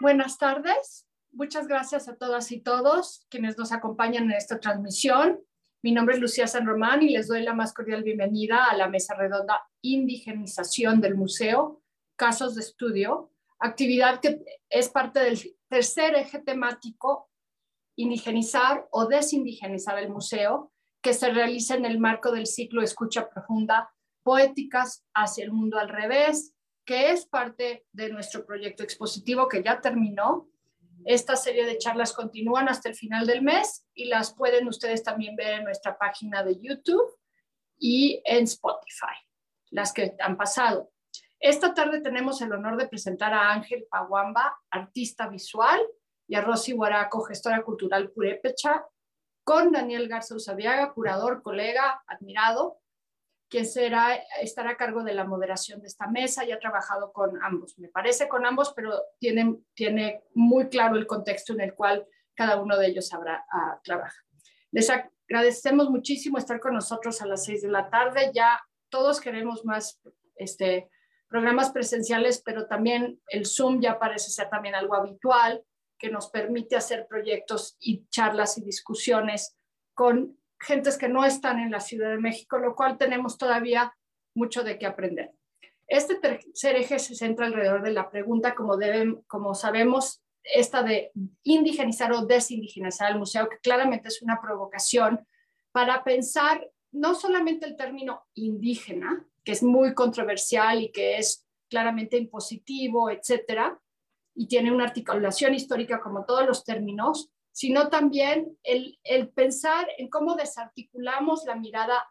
Buenas tardes. Muchas gracias a todas y todos quienes nos acompañan en esta transmisión. Mi nombre es Lucía San Román y les doy la más cordial bienvenida a la mesa redonda Indigenización del Museo, Casos de Estudio, actividad que es parte del tercer eje temático, indigenizar o desindigenizar el museo, que se realiza en el marco del ciclo Escucha Profunda, Poéticas hacia el Mundo al Revés, que es parte de nuestro proyecto expositivo que ya terminó. Esta serie de charlas continúan hasta el final del mes y las pueden ustedes también ver en nuestra página de YouTube y en Spotify, las que han pasado. Esta tarde tenemos el honor de presentar a Ángel Paguamba, artista visual, y a Rosy Guaraco, gestora cultural purépecha, con Daniel Garza Usabiaga, curador, colega, admirado, quien será, estará a cargo de la moderación de esta mesa y ha trabajado con ambos. Me parece con ambos, pero tiene, tiene muy claro el contexto en el cual cada uno de ellos habrá, uh, trabaja. Les agradecemos muchísimo estar con nosotros a las seis de la tarde. Ya todos queremos más este, programas presenciales, pero también el Zoom ya parece ser también algo habitual que nos permite hacer proyectos y charlas y discusiones con gentes que no están en la Ciudad de México, lo cual tenemos todavía mucho de qué aprender. Este tercer eje se centra alrededor de la pregunta, como, como sabemos, esta de indigenizar o desindigenizar el museo, que claramente es una provocación para pensar no solamente el término indígena, que es muy controversial y que es claramente impositivo, etcétera, y tiene una articulación histórica como todos los términos, sino también el, el pensar en cómo desarticulamos la mirada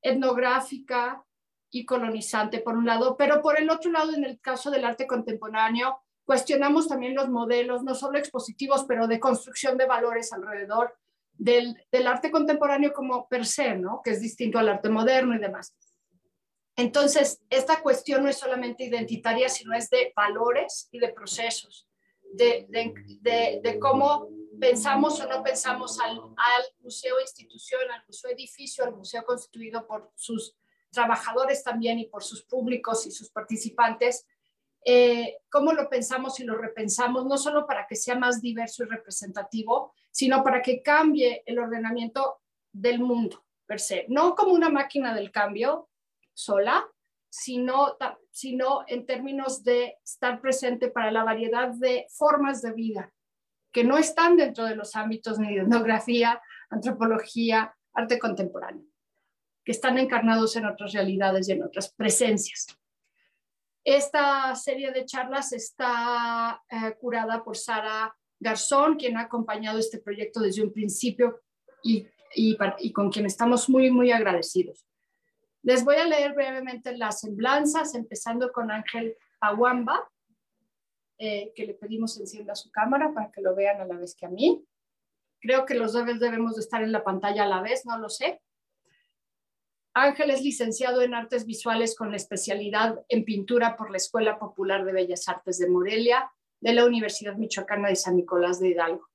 etnográfica y colonizante, por un lado, pero por el otro lado, en el caso del arte contemporáneo, cuestionamos también los modelos, no solo expositivos, pero de construcción de valores alrededor del, del, arte contemporáneo como per se, ¿no? que es distinto al arte moderno y demás. Entonces, esta cuestión no es solamente identitaria, sino es de valores y de procesos, de, de, de, de cómo pensamos o no pensamos al, museo institución, al museo edificio, al museo constituido por sus trabajadores también y por sus públicos y sus participantes, eh, cómo lo pensamos y lo repensamos, no solo para que sea más diverso y representativo, sino para que cambie el ordenamiento del mundo per se, no como una máquina del cambio sola, sino, sino en términos de estar presente para la variedad de formas de vida que no están dentro de los ámbitos ni de etnografía, antropología, arte contemporáneo, que están encarnados en otras realidades y en otras presencias. Esta serie de charlas está eh, curada por Sara Garzón, quien ha acompañado este proyecto desde un principio y, con quien estamos muy, muy agradecidos. Les voy a leer brevemente las semblanzas, empezando con Ángel Aguamba, eh, que le pedimos encienda su cámara para que lo vean a la vez que a mí. Creo que los dos debemos de estar en la pantalla a la vez, no lo sé. Ángel es licenciado en artes visuales con la especialidad en pintura por la Escuela Popular de Bellas Artes de Morelia de la Universidad Michoacana de San Nicolás de Hidalgo.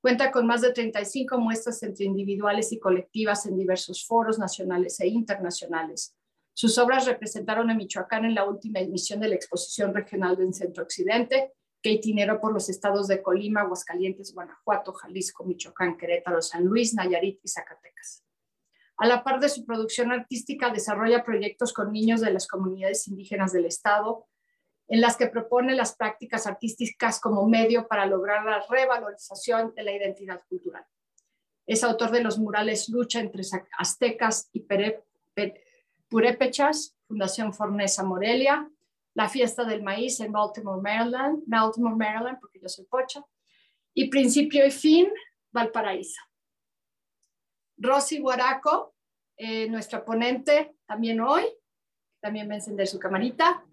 Cuenta con más de 35 muestras entre individuales y colectivas en diversos foros nacionales e internacionales, sus obras representaron a Michoacán en la última emisión de la exposición regional del Centro Occidente, que itineró por los estados de Colima, Aguascalientes, Guanajuato, Jalisco, Michoacán, Querétaro, San Luis, Nayarit y Zacatecas. A la par de su producción artística, desarrolla proyectos con niños de las comunidades indígenas del estado, en las que propone las prácticas artísticas como medio para lograr la revalorización de la identidad cultural. Es autor de los murales Lucha entre aztecas y Pere, Purépechas, Fundación Fornesa Morelia, la fiesta del maíz en Baltimore, Maryland, Baltimore, Maryland, porque yo soy pocha, y principio y fin, Valparaíso. Rosy Guaraco, eh, nuestra ponente también hoy, también va a encender su camarita,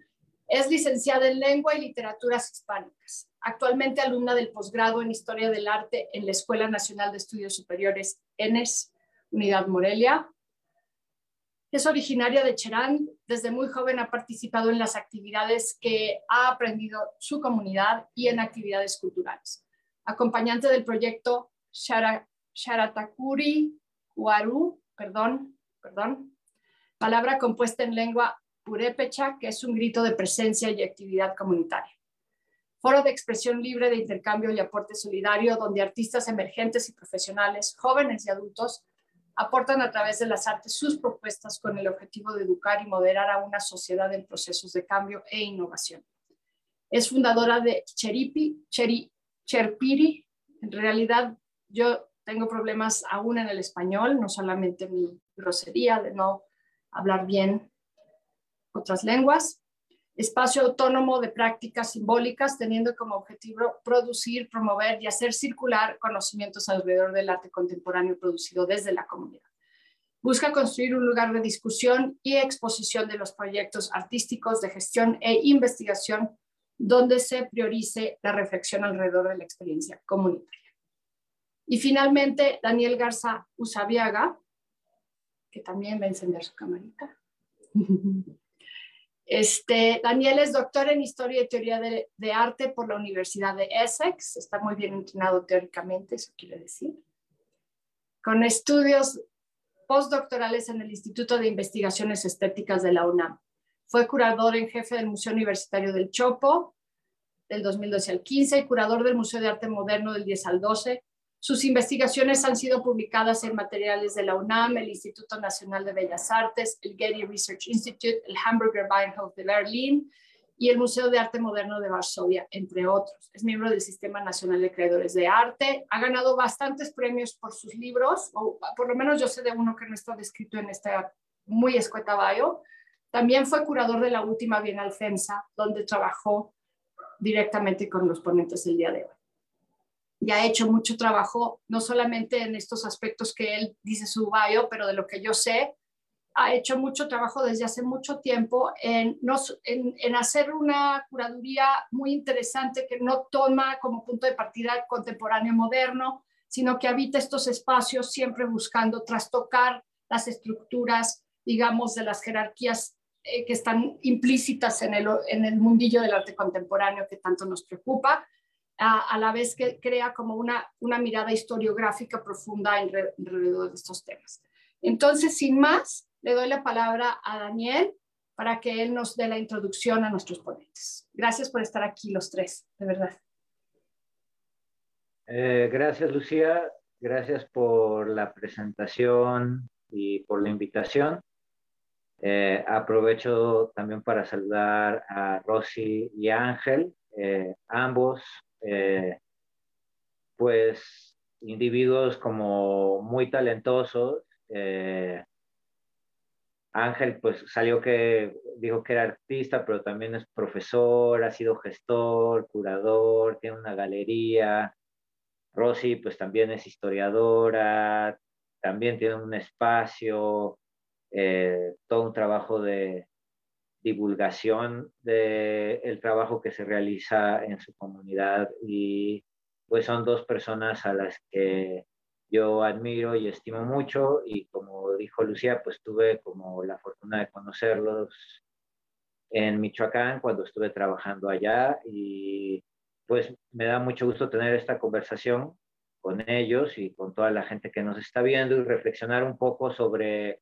es licenciada en Lengua y Literaturas Hispánicas, actualmente alumna del posgrado en Historia del Arte en la Escuela Nacional de Estudios Superiores ENES, Unidad Morelia, es originaria de Cherán. Desde muy joven ha participado en las actividades que ha aprendido su comunidad y en actividades culturales. Acompañante del proyecto Sharatakuri Huaru, perdón, perdón, palabra compuesta en lengua purépecha, que es un grito de presencia y actividad comunitaria. foro de expresión libre de intercambio y aporte solidario, donde artistas emergentes y profesionales, jóvenes y adultos, aportan a través de las artes sus propuestas con el objetivo de educar y moderar a una sociedad en procesos de cambio e innovación. Es fundadora de Cheripi, Cheri, Cherpiri. En realidad, yo tengo problemas aún en el español, no solamente mi grosería de no hablar bien otras lenguas espacio autónomo de prácticas simbólicas, teniendo como objetivo producir, promover y hacer circular conocimientos alrededor del arte contemporáneo producido desde la comunidad. Busca construir un lugar de discusión y exposición de los proyectos artísticos de gestión e investigación donde se priorice la reflexión alrededor de la experiencia comunitaria. Y finalmente, Daniel Garza Usabiaga, que también va a encender su camarita. Este, Daniel es doctor en Historia y Teoría de, de, Arte por la Universidad de Essex. Está muy bien entrenado teóricamente, eso quiere decir. Con estudios postdoctorales en el Instituto de Investigaciones Estéticas de la UNAM. Fue curador en jefe del Museo Universitario del Chopo del 2012 al 15 y curador del Museo de Arte Moderno del 10 al 12 sus investigaciones han sido publicadas en materiales de la UNAM, el Instituto Nacional de Bellas Artes, el Getty Research Institute, el Hamburger Weinhof de Berlín y el Museo de Arte Moderno de Varsovia, entre otros. Es miembro del Sistema Nacional de Creadores de Arte. Ha ganado bastantes premios por sus libros, o por lo menos yo sé de uno que no está descrito en esta muy escueta bio. También fue curador de la última Bienal FEMSA, donde trabajó directamente con los ponentes del día de hoy y ha hecho mucho trabajo, no solamente en estos aspectos que él dice su bio, pero de lo que yo sé, ha hecho mucho trabajo desde hace mucho tiempo en, hacer una curaduría muy interesante que no toma como punto de partida contemporáneo moderno, sino que habita estos espacios siempre buscando trastocar las estructuras, digamos, de las jerarquías eh, que están implícitas en el, en el mundillo del arte contemporáneo que tanto nos preocupa a, la vez que crea como una, una mirada historiográfica profunda alrededor de estos temas. Entonces, sin más, le doy la palabra a Daniel para que él nos dé la introducción a nuestros ponentes. Gracias por estar aquí los tres, de verdad. Eh, gracias, Lucía. Gracias por la presentación y por la invitación. Eh, aprovecho también para saludar a Rosy y Ángel, eh, ambos eh, pues individuos como muy talentosos. Eh, Ángel pues salió que dijo que era artista, pero también es profesor, ha sido gestor, curador, tiene una galería. Rosy pues también es historiadora, también tiene un espacio, eh, todo un trabajo de, divulgación del trabajo que se realiza en su comunidad y pues son dos personas a las que yo admiro y estimo mucho y como dijo Lucía, pues tuve como la fortuna de conocerlos en Michoacán cuando estuve trabajando allá y pues me da mucho gusto tener esta conversación con ellos y con toda la gente que nos está viendo y reflexionar un poco sobre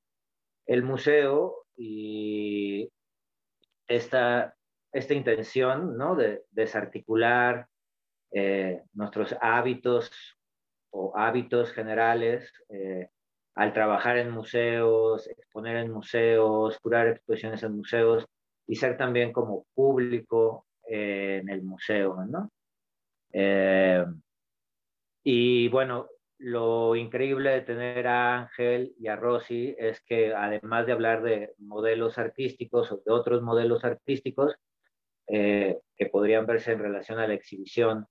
el museo y esta, esta intención ¿no? de desarticular eh, nuestros hábitos o hábitos generales eh, al trabajar en museos, exponer en museos, curar exposiciones en museos y ser también como público eh, en el museo, ¿no? y bueno, lo increíble de tener a Ángel y a Rosy es que además de hablar de modelos artísticos o de otros modelos artísticos eh, que podrían verse en relación a la exhibición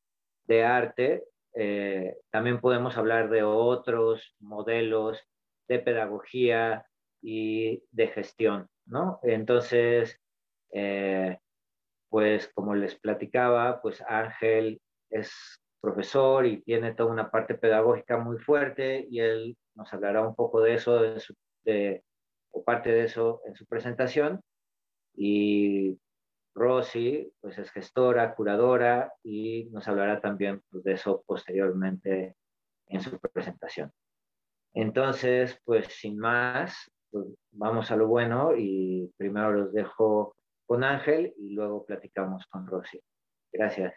de arte, eh, también podemos hablar de otros modelos de pedagogía y de gestión, ¿no? Entonces, eh, pues como les platicaba, pues Ángel es profesor y tiene toda una parte pedagógica muy fuerte y él nos hablará un poco de eso o parte de eso en su presentación. Y Rosy, pues es gestora, curadora y nos hablará también pues, de eso posteriormente en su presentación. Entonces, pues sin más, pues, vamos a lo bueno y primero los dejo con Ángel y luego platicamos con Rosy. Gracias.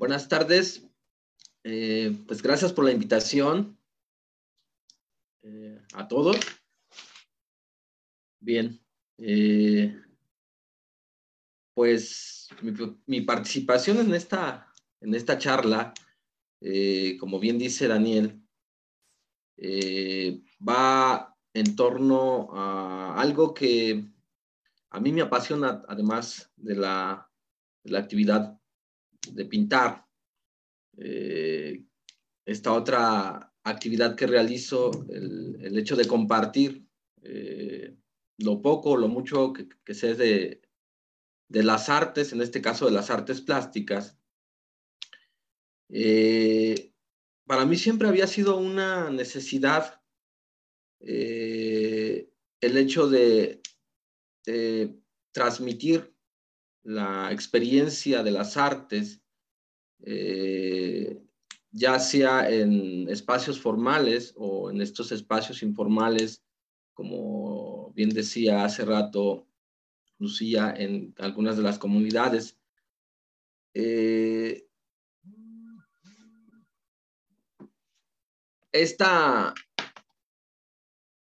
Buenas tardes. Eh, pues gracias por la invitación eh, a todos. Bien. Eh, pues mi, participación en esta, en esta charla, como bien dice Daniel, va en torno a algo que a mí me apasiona, además de la, de la actividad de pintar. Eh, esta otra actividad que realizo, el, hecho de compartir eh, lo poco, lo mucho que, sé de, de, las artes, en este caso de las artes plásticas, eh, para mí siempre había sido una necesidad el hecho de transmitir la experiencia de las artes, eh, ya sea en espacios formales o en estos espacios informales, como bien decía hace rato Lucía, en algunas de las comunidades. Eh, esta,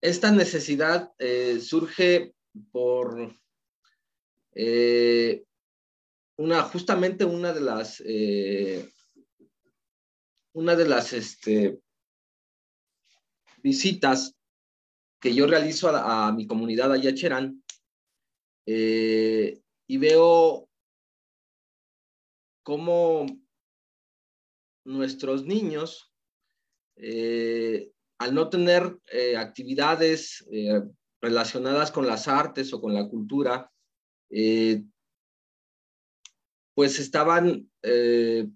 esta necesidad eh, surge por eh, una, justamente una de las, eh, una de las este, visitas que yo realizo a, mi comunidad allá Cherán, eh, y veo cómo nuestros niños, al no tener actividades relacionadas con las artes o con la cultura, eh, pues estaban eh,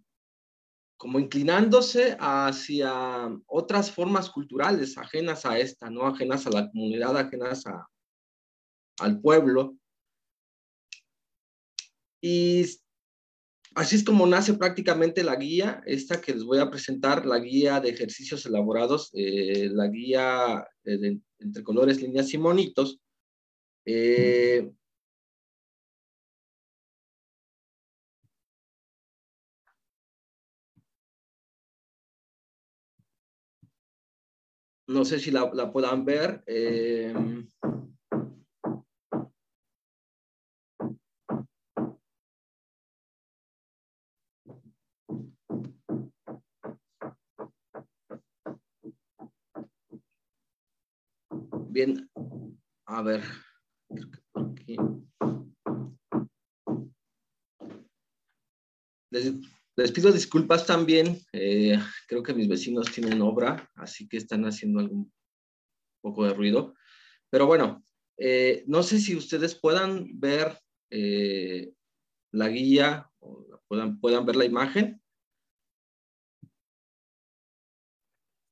como inclinándose hacia otras formas culturales ajenas a esta, ¿no? Ajenas a la comunidad, ajenas a, al pueblo. Y así es como nace prácticamente la guía, esta que les voy a presentar, la guía de ejercicios elaborados, eh, la guía entre colores, líneas y monitos. No sé si la, puedan ver. Eh, bien, a ver. Les pido disculpas también, eh, creo que mis vecinos tienen obra, así que están haciendo algún poco de ruido. Pero bueno, eh, no sé si ustedes puedan ver eh, la guía o puedan, puedan ver la imagen.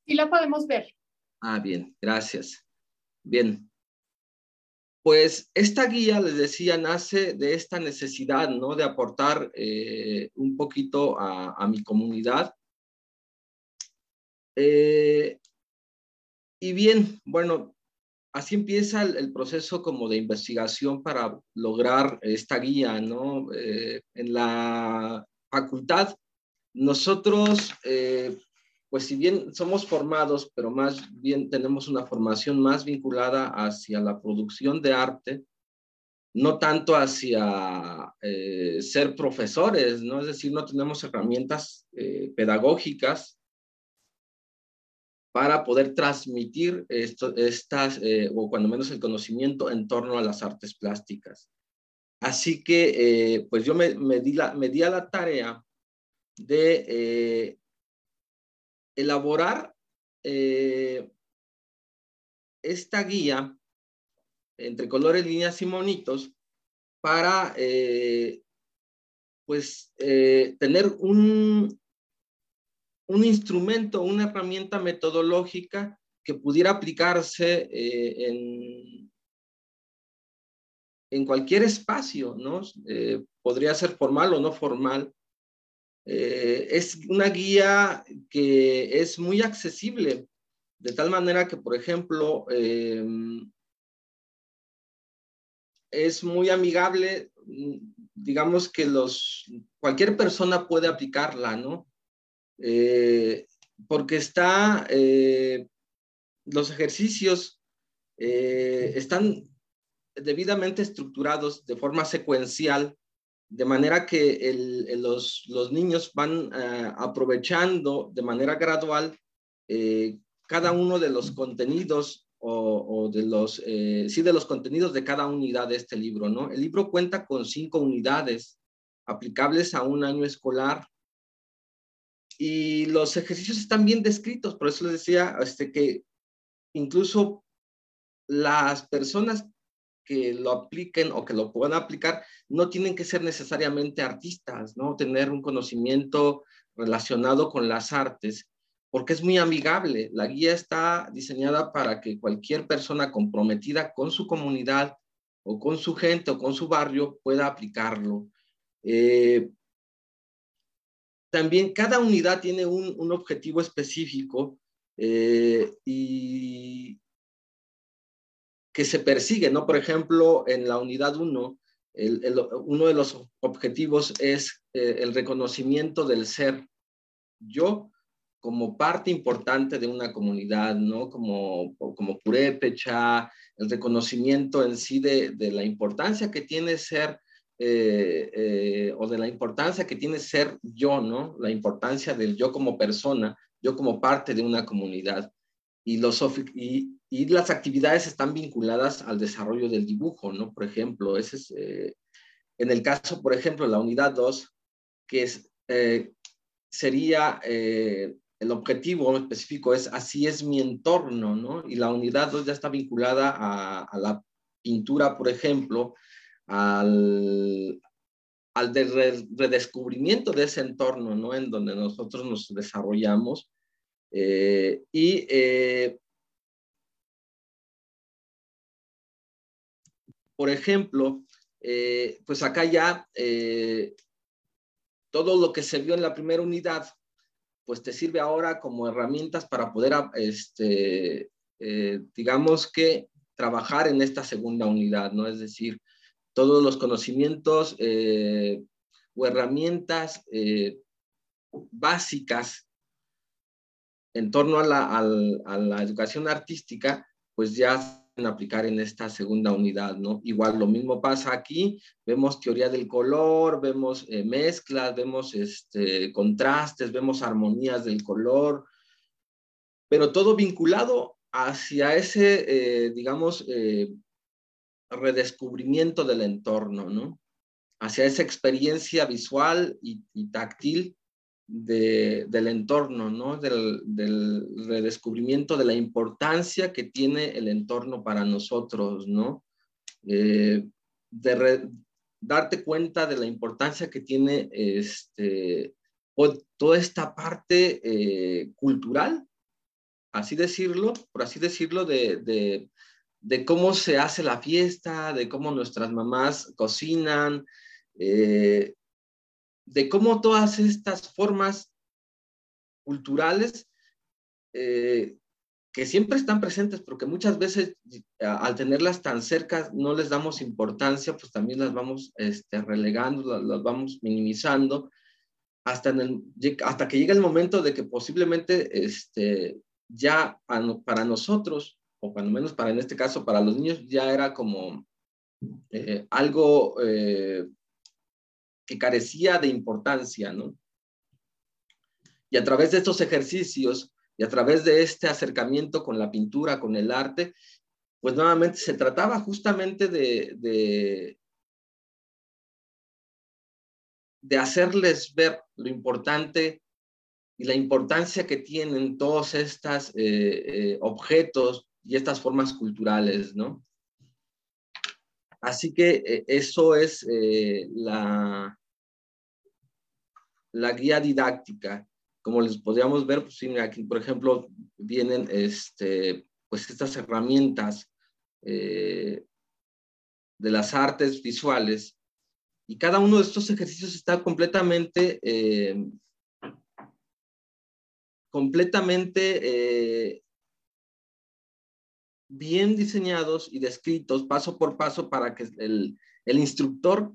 Sí, la podemos ver. Ah, bien, gracias. Bien, pues esta guía, les decía, nace de esta necesidad, ¿no? De aportar eh, un poquito a, mi comunidad. Eh, y bien, bueno, así empieza el, proceso como de investigación para lograr esta guía, ¿no? Eh, en la facultad, nosotros pues si bien somos formados, pero más bien tenemos una formación más vinculada hacia la producción de arte, no tanto hacia eh, ser profesores, ¿no? Es decir, no tenemos herramientas eh, pedagógicas para poder transmitir estas, eh, o cuando menos el conocimiento en torno a las artes plásticas. Así que, pues yo me, me, di la, me di a la tarea de elaborar eh, esta guía entre colores, líneas y monitos para eh, pues eh, tener un, un instrumento, una herramienta metodológica que pudiera aplicarse en, en cualquier espacio, ¿no? Podría ser formal o no formal. Eh, es una guía que es muy accesible, de tal manera que, por ejemplo, es muy amigable, digamos que los, cualquier persona puede aplicarla, ¿no? Eh, porque está, eh, los ejercicios están debidamente estructurados de forma secuencial, de manera que los, niños van aprovechando de manera gradual cada uno de los contenidos o, de los, sí, de los contenidos de cada unidad de este libro, ¿no? El libro cuenta con cinco unidades aplicables a un año escolar y los ejercicios están bien descritos, por eso les decía este, que incluso las personas que lo apliquen o que lo puedan aplicar no tienen que ser necesariamente artistas, ¿no? Tener un conocimiento relacionado con las artes, porque es muy amigable. La guía está diseñada para que cualquier persona comprometida con su comunidad o con su gente o con su barrio pueda aplicarlo. Eh, también cada unidad tiene un, objetivo específico eh, y que se persigue, ¿no? Por ejemplo, en la unidad 1, uno de los objetivos es eh, el reconocimiento del ser yo como parte importante de una comunidad, ¿no? Como, como purépecha, el reconocimiento en sí de, de la importancia que tiene ser eh, eh, o de la importancia que tiene ser yo, ¿no? La importancia del yo como persona, yo como parte de una comunidad. Y, los, y las actividades están vinculadas al desarrollo del dibujo, ¿no? Por ejemplo, ese es, eh, en el caso, por ejemplo, la unidad 2, que es, sería el objetivo específico es así es mi entorno, ¿no? Y la unidad 2 ya está vinculada a, a, la pintura, por ejemplo, al, al redescubrimiento de ese entorno, ¿no? En donde nosotros nos desarrollamos. Eh, y eh, por ejemplo, eh, pues acá ya todo lo que se vio en la primera unidad, pues te sirve ahora como herramientas para poder, este, digamos que, trabajar en esta segunda unidad, ¿no? Es decir, todos los conocimientos eh, o herramientas eh, básicas en torno a la, educación artística, pues ya a aplicar en esta segunda unidad, ¿no? Igual lo mismo pasa aquí, vemos teoría del color, vemos eh, mezclas, vemos este, contrastes, vemos armonías del color, pero todo vinculado hacia ese, digamos, redescubrimiento del entorno, ¿no? Hacia esa experiencia visual y, táctil del entorno, ¿no? Del, redescubrimiento de la importancia que tiene el entorno para nosotros, ¿no? Eh, de darte cuenta de la importancia que tiene este, toda esta parte eh, cultural, así decirlo, por así decirlo, de, de cómo se hace la fiesta, de cómo nuestras mamás cocinan, eh, de cómo todas estas formas culturales eh, que siempre están presentes, porque muchas veces al tenerlas tan cerca no les damos importancia, pues también las vamos este, relegando, las, vamos minimizando, hasta, en el, hasta que llega el momento de que posiblemente este, ya para nosotros o cuando menos para en este caso, para los niños ya era como eh, algo eh, que carecía de importancia, ¿no? Y a través de estos ejercicios y a través de este acercamiento con la pintura, con el arte, pues nuevamente se trataba justamente de, de, hacerles ver lo importante y la importancia que tienen todos estos eh, objetos, y estas formas culturales, ¿no? Así que eh, eso es eh, la, guía didáctica. como les podríamos ver, pues aquí, por ejemplo, vienen este, pues estas herramientas eh, de las artes visuales y cada uno de estos ejercicios está completamente, completamente bien diseñados y descritos paso por paso para que el, el instructor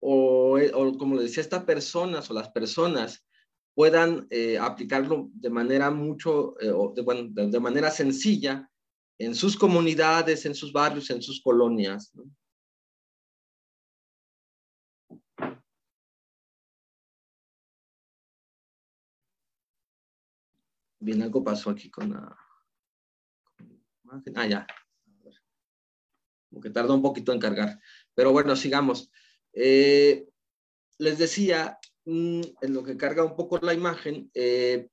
o, o, como le decía, estas personas o las personas puedan eh, aplicarlo de manera mucho, eh, de, bueno, de, manera sencilla en sus comunidades, en sus barrios, en sus colonias. Bien, algo pasó aquí con la... Ah, ya. Como que tardó un poquito en cargar. Pero bueno, sigamos. Eh, les decía, Mm, en lo que carga un poco la imagen, eh,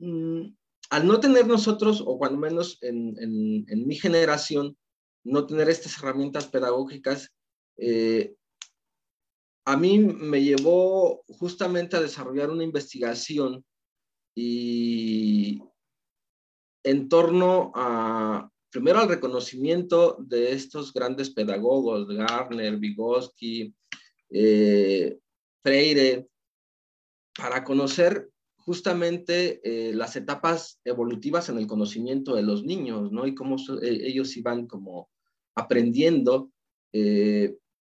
mm, al no tener nosotros, o cuando menos en, mi generación, no tener estas herramientas pedagógicas, eh, a mí me llevó justamente a desarrollar una investigación y en torno a, primero al reconocimiento de estos grandes pedagogos, Garner, Vygotsky, eh, Freire, para conocer justamente eh, las etapas evolutivas en el conocimiento de los niños, ¿no? Y cómo eh, ellos iban como aprendiendo,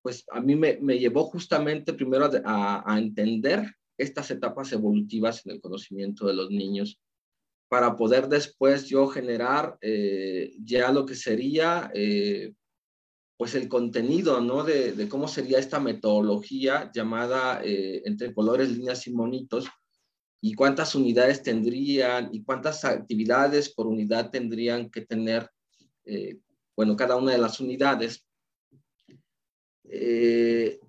pues a mí me, llevó justamente primero a, a, entender estas etapas evolutivas en el conocimiento de los niños para poder después yo generar ya lo que sería pues el contenido, ¿no? De, cómo sería esta metodología llamada eh, entre colores, líneas y monitos, y cuántas unidades tendrían y cuántas actividades por unidad tendrían que tener, eh, bueno, cada una de las unidades. Eh,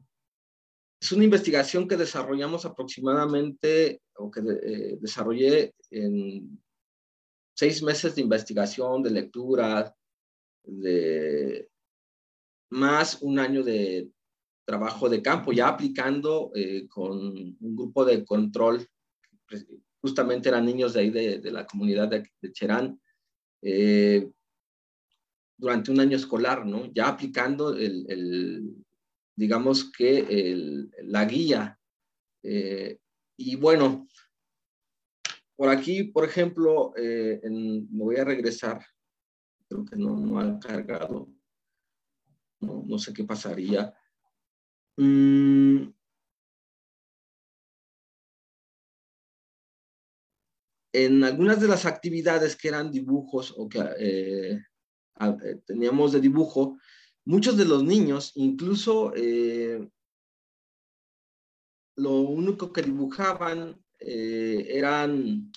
es una investigación que desarrollamos aproximadamente, o que desarrollé en seis meses de investigación, de lectura, de más un año de trabajo de campo, ya aplicando eh, con un grupo de control, pues, justamente eran niños de ahí de, la comunidad de, Cherán, eh, durante un año escolar, ¿no? Ya aplicando el, digamos que el, la guía. Eh, y bueno, por aquí, por ejemplo, me voy a regresar, creo que no, no ha cargado no, sé qué pasaría. Mm. en algunas de las actividades que eran dibujos o que eh, eh, teníamos de dibujo, muchos de los niños, incluso eh, lo único que dibujaban eran,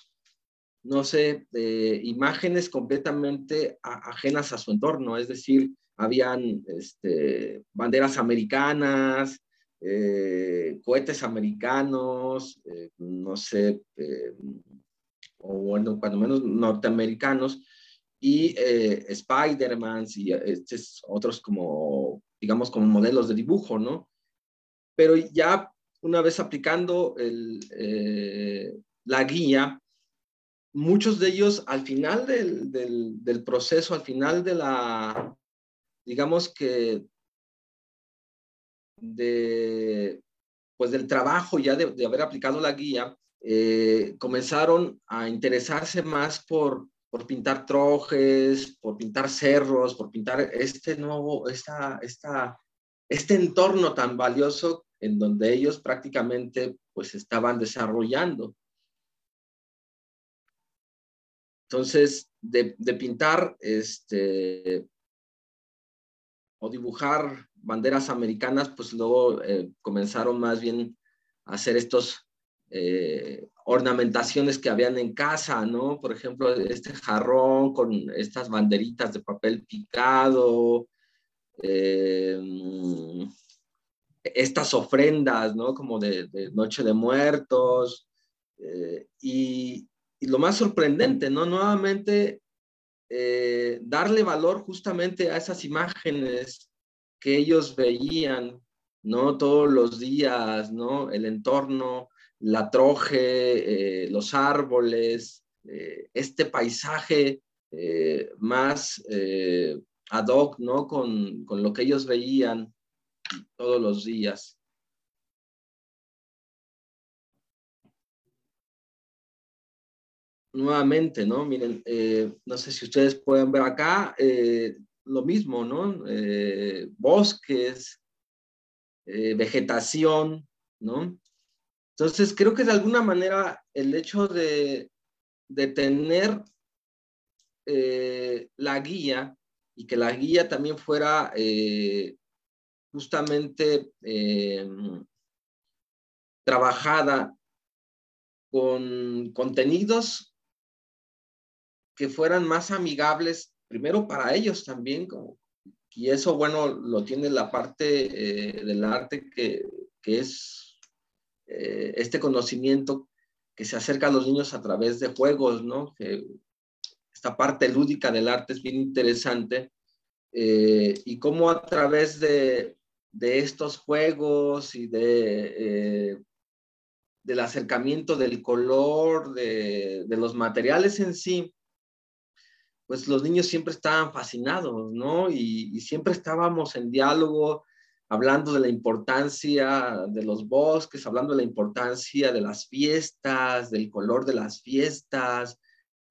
no sé, imágenes completamente ajenas a su entorno, es decir, habían este, banderas americanas, eh, cohetes americanos, eh, no sé, eh, o bueno, cuando menos norteamericanos, y Spider-Man y otros como, digamos, como modelos de dibujo, ¿no? Pero ya una vez aplicando la guía, muchos de ellos al final del proceso, al final de la, digamos que de, pues del trabajo ya de, haber aplicado la guía, eh, comenzaron a interesarse más por, por pintar trojes, por pintar cerros, por pintar este nuevo, esta, esta, este entorno tan valioso en donde ellos prácticamente pues estaban desarrollando. Entonces, de, pintar este, o dibujar banderas americanas, pues luego eh, comenzaron más bien a hacer estos eh, ornamentaciones que habían en casa, ¿no? Por ejemplo, este jarrón con estas banderitas de papel picado, eh, estas ofrendas, ¿no? Como de, Noche de Muertos. y, y, lo más sorprendente, ¿no? Nuevamente eh, darle valor justamente a esas imágenes que ellos veían, ¿no? Todos los días, ¿no? El entorno, la troje, los árboles, este paisaje más ad hoc, ¿no? Con, con lo que ellos veían todos los días. nuevamente, ¿no? Miren, eh, no sé si ustedes pueden ver acá eh, lo mismo, ¿no? Eh, bosques, vegetación, ¿no? Entonces, creo que de alguna manera el hecho de, de tener la guía y que la guía también fuera justamente trabajada con contenidos que fueran más amigables, primero para ellos también, y eso, bueno, lo tiene la parte eh, del arte que, que es eh, este conocimiento que se acerca a los niños a través de juegos, ¿no? Esta parte lúdica del arte es bien interesante eh, y cómo a través de, de estos juegos y de, del acercamiento del color, de, de los materiales en sí, pues los niños siempre estaban fascinados, ¿no? Y, siempre estábamos en diálogo, hablando de la importancia de los bosques, hablando de la importancia de las fiestas, del color de las fiestas,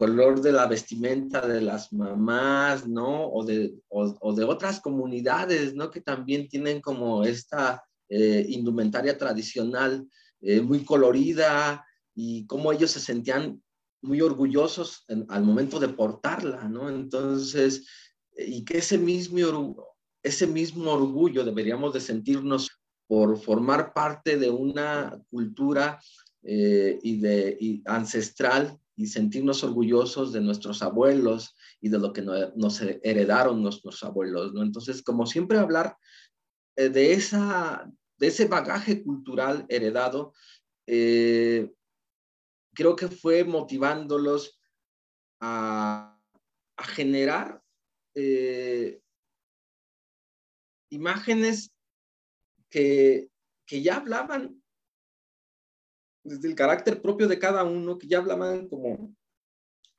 color de la vestimenta de las mamás, ¿no? O de, o, de otras comunidades, ¿no? Que también tienen como esta eh, indumentaria tradicional eh, muy colorida y cómo ellos se sentían muy orgullosos al momento de portarla, ¿no? Entonces, y que ese mismo, ese mismo orgullo deberíamos de sentirnos por formar parte de una cultura eh, y de, ancestral y sentirnos orgullosos de nuestros abuelos y de lo que nos heredaron nuestros abuelos. Entonces, como siempre hablar eh, de, esa, de ese bagaje cultural heredado, eh, creo que fue motivándolos a, generar eh, imágenes que, ya hablaban desde el carácter propio de cada uno, que ya hablaban como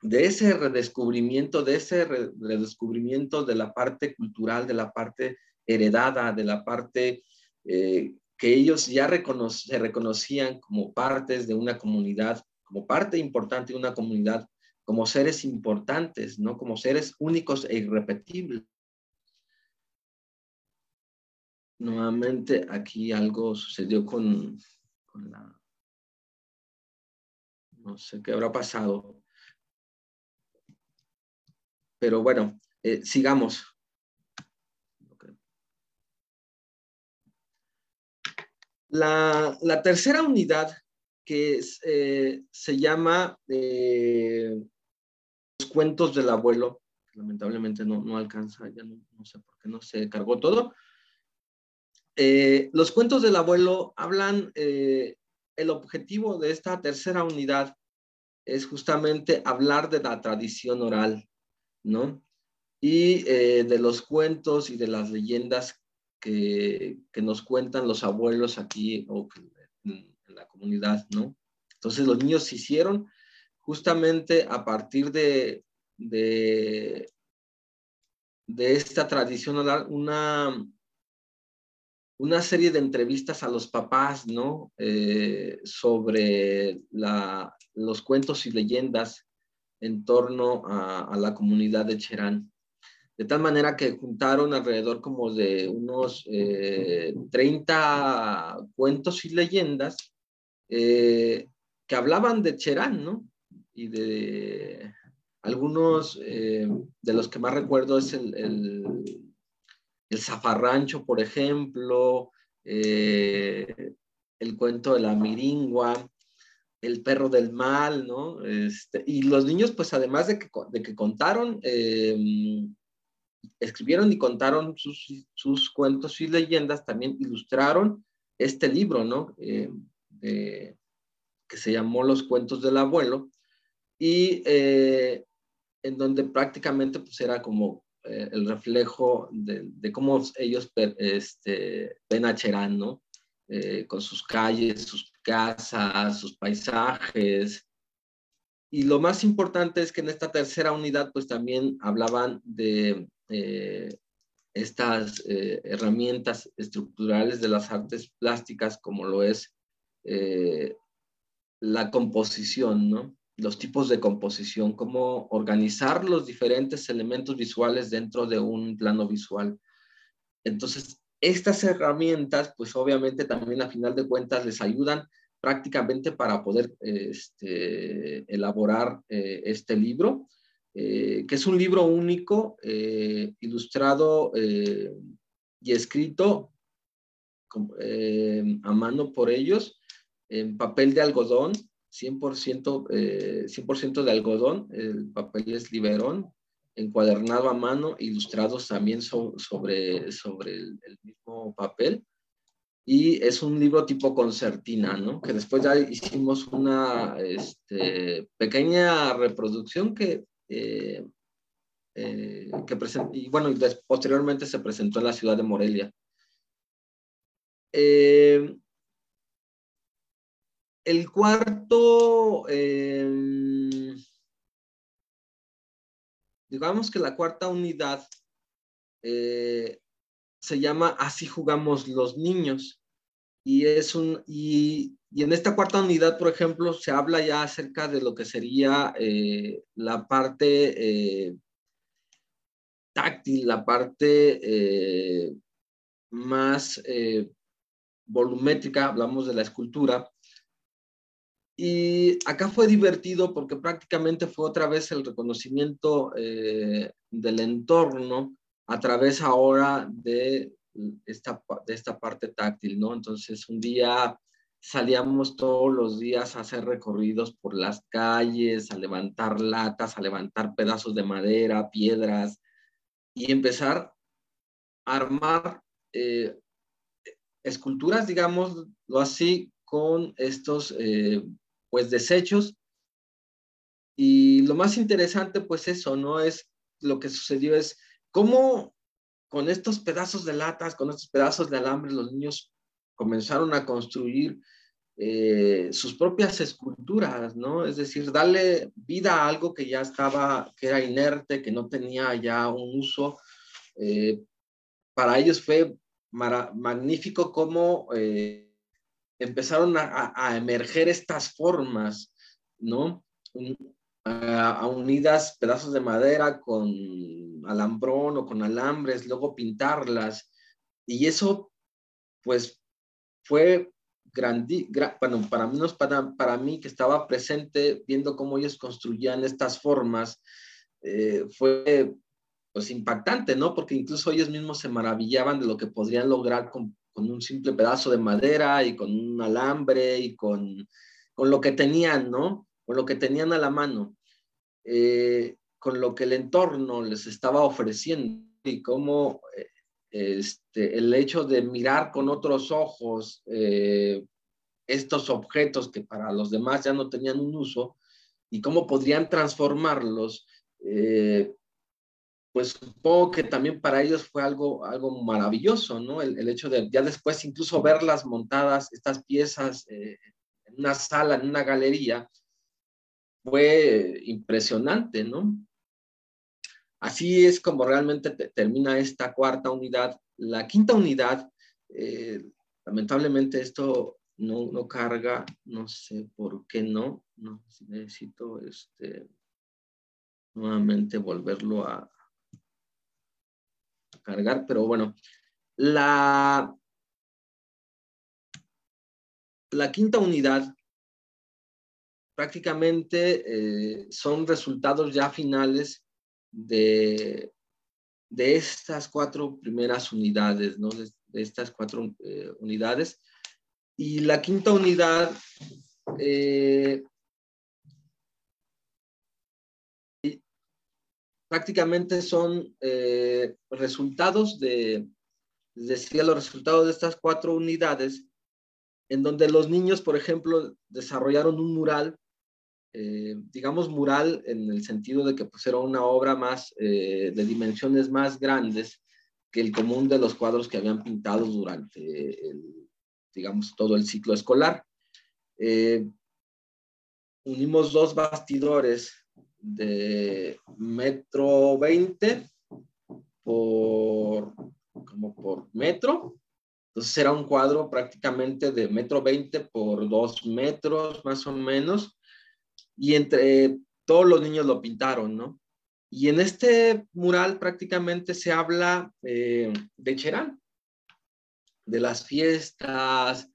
de ese redescubrimiento, de ese redescubrimiento de la parte cultural, de la parte heredada, de la parte eh, que ellos ya se reconocían como partes de una comunidad como parte importante de una comunidad, como seres importantes, ¿no? Como seres únicos e irrepetibles. Nuevamente aquí algo sucedió con, la... No sé qué habrá pasado. Pero bueno, eh, sigamos. La, la, tercera unidad que eh, se llama eh, Los cuentos del abuelo. Lamentablemente no, no alcanza, ya no, sé por qué no se cargó todo. Los cuentos del abuelo hablan, el objetivo de esta tercera unidad es justamente hablar de la tradición oral, ¿no? Y de los cuentos y de las leyendas que, que, nos cuentan los abuelos aquí o que, la comunidad, ¿no? Entonces los niños se hicieron justamente a partir de, de, esta tradición una, una serie de entrevistas a los papás, ¿no? Eh, sobre los cuentos y leyendas en torno a, la comunidad de Cherán. De tal manera que juntaron alrededor como de unos 30 eh, cuentos y leyendas eh, que hablaban de Cherán, ¿no? Y de algunos eh, de los que más recuerdo es el, zafarrancho, por ejemplo, eh, el cuento de la miringua, el perro del mal, ¿no? Este, y los niños, pues además de que, de que contaron, escribieron y contaron sus, sus, cuentos y leyendas, también ilustraron este libro, ¿no? Eh, que se llamó Los cuentos del abuelo, y eh, en donde prácticamente pues era como eh, el reflejo de, cómo ellos este, ven a Cherán, ¿no? con sus calles, sus casas, sus paisajes. Y lo más importante es que en esta tercera unidad, pues también hablaban de eh, estas eh, herramientas estructurales de las artes plásticas, como lo es eh, la composición, ¿no? Los tipos de composición, cómo organizar los diferentes elementos visuales dentro de un plano visual. Entonces, estas herramientas, pues obviamente también a final de cuentas les ayudan prácticamente para poder este, elaborar eh, este libro, eh, que es un libro único, eh, ilustrado y escrito a mano por ellos, en papel de algodón, 100%, 100 de algodón, el papel es liberón, encuadernado a mano, ilustrados también sobre, sobre el, mismo papel. Y es un libro tipo concertina, ¿no? Que después ya hicimos una este, pequeña reproducción que, eh, eh, y bueno, posteriormente se presentó en la ciudad de Morelia. Eh, el cuarto digamos que la cuarta unidad eh, se llama Así jugamos los niños. Y, es un, y, en esta cuarta unidad, por ejemplo, se habla ya acerca de lo que sería eh, la parte eh, táctil, la parte más volumétrica, hablamos de la escultura, y acá fue divertido porque prácticamente fue otra vez el reconocimiento eh, del entorno a través ahora de esta, de esta parte táctil, ¿no? Entonces un día salíamos todos los días a hacer recorridos por las calles, a levantar latas, a levantar pedazos de madera, piedras y empezar a armar eh, esculturas, digámoslo así, con estos eh, pues desechos. Y lo más interesante, pues eso, ¿no? Es lo que sucedió es cómo con estos pedazos de latas, con estos pedazos de alambre, los niños comenzaron a construir eh, sus propias esculturas, ¿no? Es decir, darle vida a algo que ya estaba, que era inerte, que no tenía ya un uso. Eh, para ellos fue magnífico cómo eh, empezaron a, emerger estas formas, ¿no? a, unidas pedazos de madera con alambrón o con alambres, luego pintarlas. Y eso, pues, fue grandi, bueno, para mí, para, para mí que estaba presente viendo cómo ellos construían estas formas, eh, fue pues impactante, ¿no? Porque incluso ellos mismos se maravillaban de lo que podrían lograr con con un simple pedazo de madera y con un alambre y con, con lo que tenían, ¿no? Con lo que tenían a la mano, eh, con lo que el entorno les estaba ofreciendo y cómo eh, este, el hecho de mirar con otros ojos eh, estos objetos que para los demás ya no tenían un uso y cómo podrían transformarlos, pues supongo que también para ellos fue algo, algo maravilloso, ¿no? El, hecho de ya después incluso verlas montadas, estas piezas eh, en una sala, en una galería, fue impresionante, ¿no? Así es como realmente termina esta cuarta unidad. La quinta unidad, eh, lamentablemente esto no, no, carga, no sé por qué no, no necesito este, nuevamente volverlo a, cargar, pero bueno, la, la quinta unidad prácticamente eh, son resultados ya finales de, de estas cuatro primeras unidades, ¿no? De, estas cuatro eh, unidades. Y la quinta unidad eh, prácticamente son eh, resultados de, decía, los resultados de estas cuatro unidades, en donde los niños, por ejemplo, desarrollaron un mural, eh, digamos mural en el sentido de que pues, era una obra más eh, de dimensiones más grandes que el común de los cuadros que habían pintado durante, digamos, todo el ciclo escolar. unimos dos bastidores de metro 20 por, como por metro. Entonces era un cuadro prácticamente de metro 20 por dos metros más o menos. Y entre todos los niños lo pintaron, ¿no? Y en este mural prácticamente se habla eh, de Cherán, de las fiestas,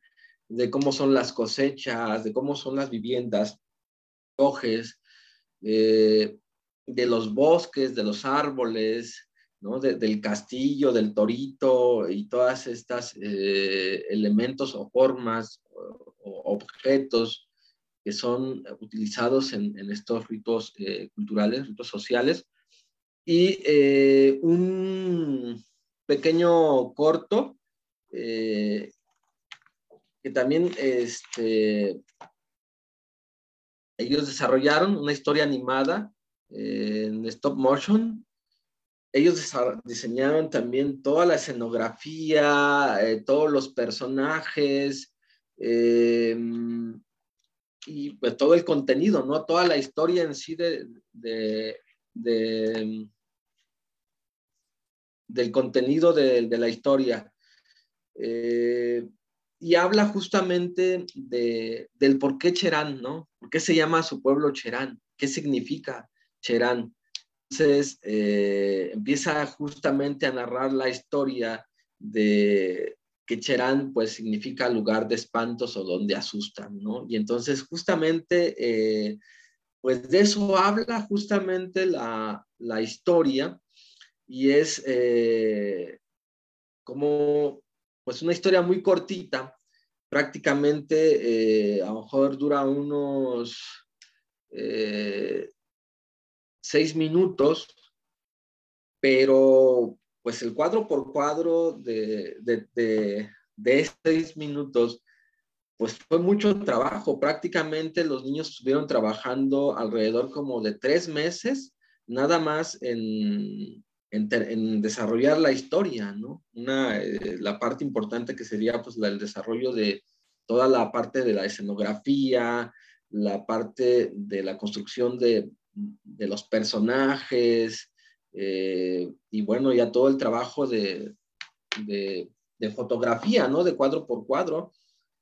de cómo son las cosechas, de cómo son las viviendas, coges, eh, de los bosques, de los árboles, ¿no? del castillo, del torito y todas estas eh, elementos o formas o objetos que son utilizados en, estos ritos eh, culturales, ritos sociales. Y un pequeño corto que también este, ellos desarrollaron una historia animada en stop motion. Ellos diseñaron también toda la escenografía, todos los personajes, y pues todo el contenido, ¿no? Toda la historia en sí de, del contenido de, la historia. Eh, y habla justamente del por qué Cherán, ¿no? ¿Por qué se llama su pueblo Cherán? ¿Qué significa Cherán? Entonces, eh, empieza justamente a narrar la historia de, que Cherán pues significa lugar de espantos o donde asustan, ¿no? Y entonces justamente eh, pues de eso habla justamente la, historia y es eh, como pues una historia muy cortita, prácticamente eh, a lo mejor dura unos seis minutos, pero pues el cuadro por cuadro de, de, de, seis minutos, pues fue mucho trabajo. Prácticamente los niños estuvieron trabajando alrededor como de tres meses, nada más en, en, desarrollar la historia, ¿no? Una, eh, la parte importante que sería pues el desarrollo de toda la parte de la escenografía, la parte de la construcción de, de los personajes, eh, y bueno, ya todo el trabajo de, de, fotografía, ¿no? De cuadro por cuadro,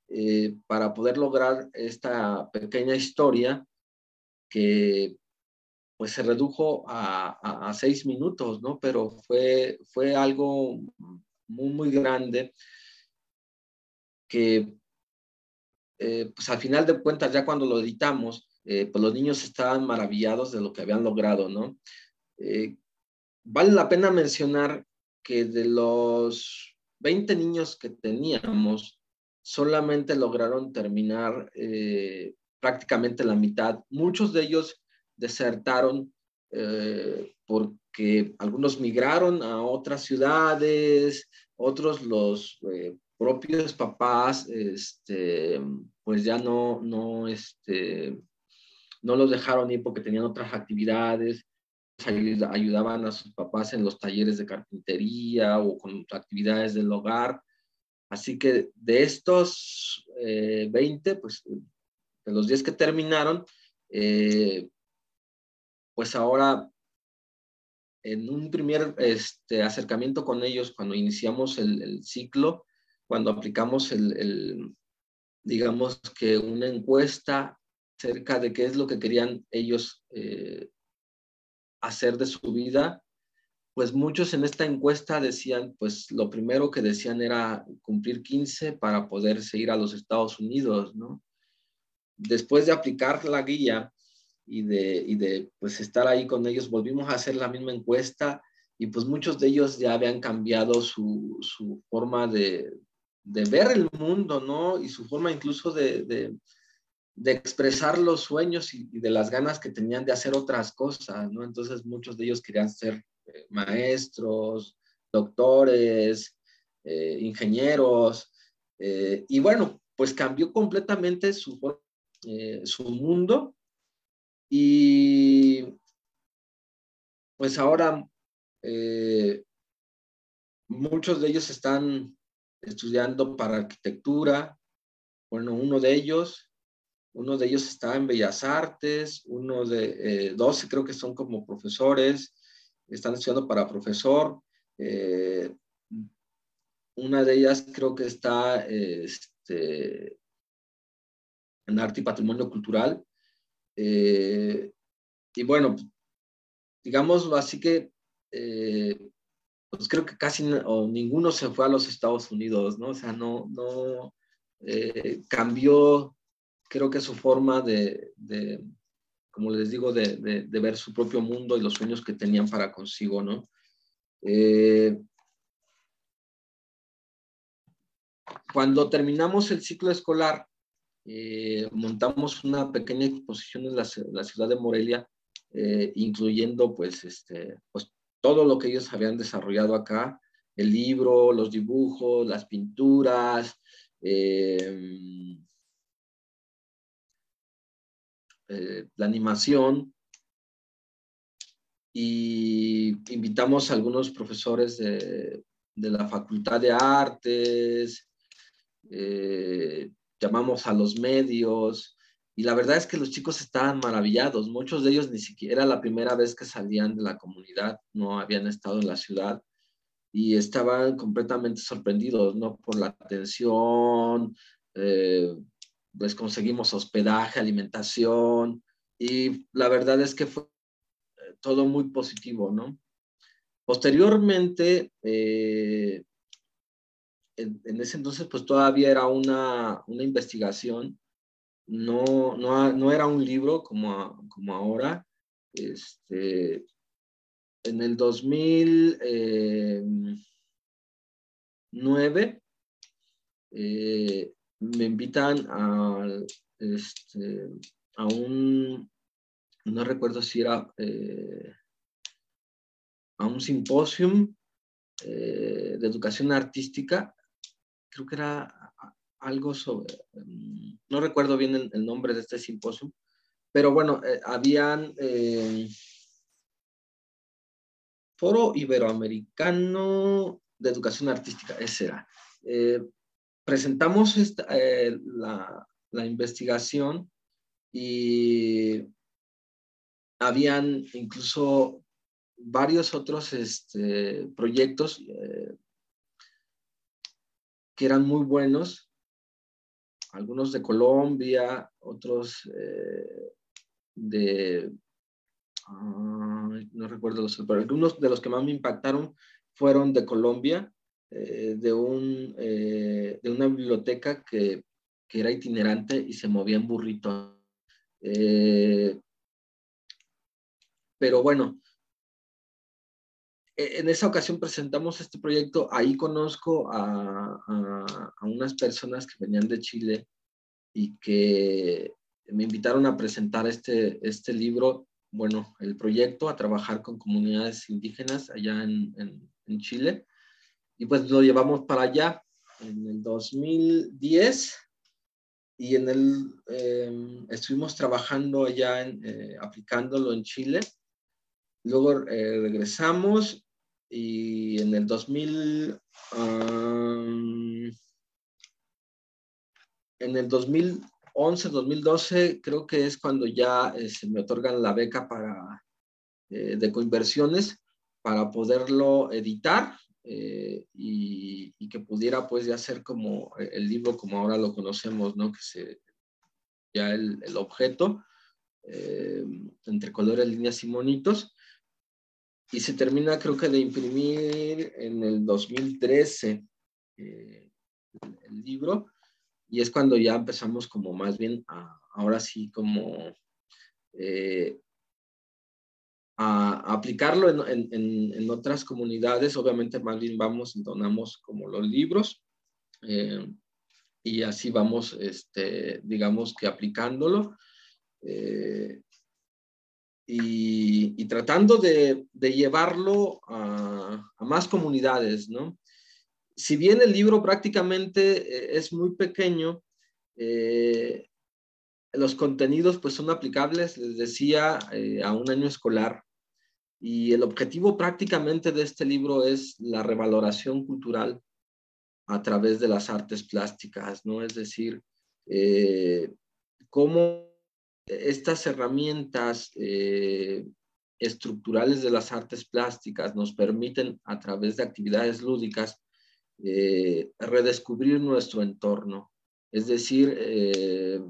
eh, para poder lograr esta pequeña historia que pues se redujo a, a, seis minutos, ¿no? Pero fue, fue algo muy, muy grande que eh, pues al final de cuentas, ya cuando lo editamos, pues los niños estaban maravillados de lo que habían logrado, ¿no? vale la pena mencionar que de los 20 niños que teníamos, solamente lograron terminar eh, prácticamente la mitad. Muchos de ellos desertaron eh, porque algunos migraron a otras ciudades, otros los eh, propios papás, este, pues ya no, no, este, no los dejaron ir porque tenían otras actividades ayudaban a sus papás en los talleres de carpintería o con actividades del hogar. Así que de estos 20, eh, pues de los 10 que terminaron, eh, pues ahora en un primer este, acercamiento con ellos, cuando iniciamos el, ciclo, cuando aplicamos el, digamos que una encuesta acerca de qué es lo que querían ellos eh, hacer de su vida, pues muchos en esta encuesta decían, pues lo primero que decían era cumplir 15 para poderse ir a los Estados Unidos, ¿no? Después de aplicar la guía y de, y de pues estar ahí con ellos, volvimos a hacer la misma encuesta y pues muchos de ellos ya habían cambiado su, su forma de, de, ver el mundo, ¿no? Y su forma incluso de, de expresar los sueños y, de las ganas que tenían de hacer otras cosas, ¿no? Entonces muchos de ellos querían ser eh, maestros, doctores, eh, ingenieros, eh, y bueno, pues cambió completamente su, su mundo y pues ahora muchos de ellos están estudiando para arquitectura, bueno, uno de ellos uno de ellos está en Bellas Artes, uno de, 12 creo que son como profesores, están estudiando para profesor. una de ellas creo que está este, en arte y patrimonio cultural. Y bueno, digamos así que pues creo que casi o ninguno se fue a los Estados Unidos, ¿no? O sea, no, no eh, cambió, creo que su forma de, de como les digo, de, de, ver su propio mundo y los sueños que tenían para consigo, ¿no? Eh, cuando terminamos el ciclo escolar, eh, montamos una pequeña exposición en la, ciudad de Morelia, incluyendo pues, este, pues todo lo que ellos habían desarrollado acá, el libro, los dibujos, las pinturas, eh, eh, la animación. Y invitamos a algunos profesores de, la Facultad de Artes, eh, llamamos a los medios, y la verdad es que los chicos estaban maravillados. Muchos de ellos ni siquiera era la primera vez que salían de la comunidad, no habían estado en la ciudad y estaban completamente sorprendidos, ¿no? Por la atención, eh, les conseguimos hospedaje, alimentación y la verdad es que fue eh, todo muy positivo, ¿no? Posteriormente, eh, en, ese entonces, pues todavía era una, una investigación no, no, no era un libro como, como ahora. Este, en el 2009 eh, me invitan a, este, a un, no recuerdo si era eh, a un simposium eh, de educación artística, creo que era algo sobre, mm, no recuerdo bien el, nombre de este simposio, pero bueno, eh, habían eh, Foro Iberoamericano de Educación Artística, ese era. Eh, presentamos esta, la, la, investigación y habían incluso varios otros este, proyectos que eran muy buenos algunos de Colombia, otros eh, de, no recuerdo los, pero algunos de los que más me impactaron fueron de Colombia, eh, de, un, eh, de una biblioteca que, que, era itinerante y se movía en burrito. pero bueno, en esa ocasión presentamos este proyecto, ahí conozco a, a, unas personas que venían de Chile y que me invitaron a presentar este, este libro, bueno, el proyecto, a trabajar con comunidades indígenas allá en, en, Chile. Y pues lo llevamos para allá en el 2010 y en el, em, estuvimos trabajando allá, en, eh, aplicándolo en Chile. Luego eh, regresamos y en el 2000, en el 2011, 2012, creo que es cuando ya eh, se me otorgan la beca para, eh, de coinversiones para poderlo editar eh, y, que pudiera pues ya ser como el libro como ahora lo conocemos, ¿no? Que se, ya el, el objeto, entre colores, líneas y monitos y se termina creo que de imprimir en el 2013 eh, el, libro y es cuando ya empezamos como más bien a, ahora sí como eh, a, aplicarlo en, en, en, otras comunidades, obviamente más bien vamos y donamos como los libros eh, y así vamos, este, digamos que aplicándolo y, tratando de, llevarlo a, más comunidades, ¿no? Si bien el libro prácticamente eh, es muy pequeño, eh, los contenidos pues son aplicables, les decía, eh, a un año escolar. Y el objetivo prácticamente de este libro es la revaloración cultural a través de las artes plásticas, ¿no? Es decir, cómo estas herramientas eh, estructurales de las artes plásticas nos permiten a través de actividades lúdicas eh, redescubrir nuestro entorno. Es decir, eh,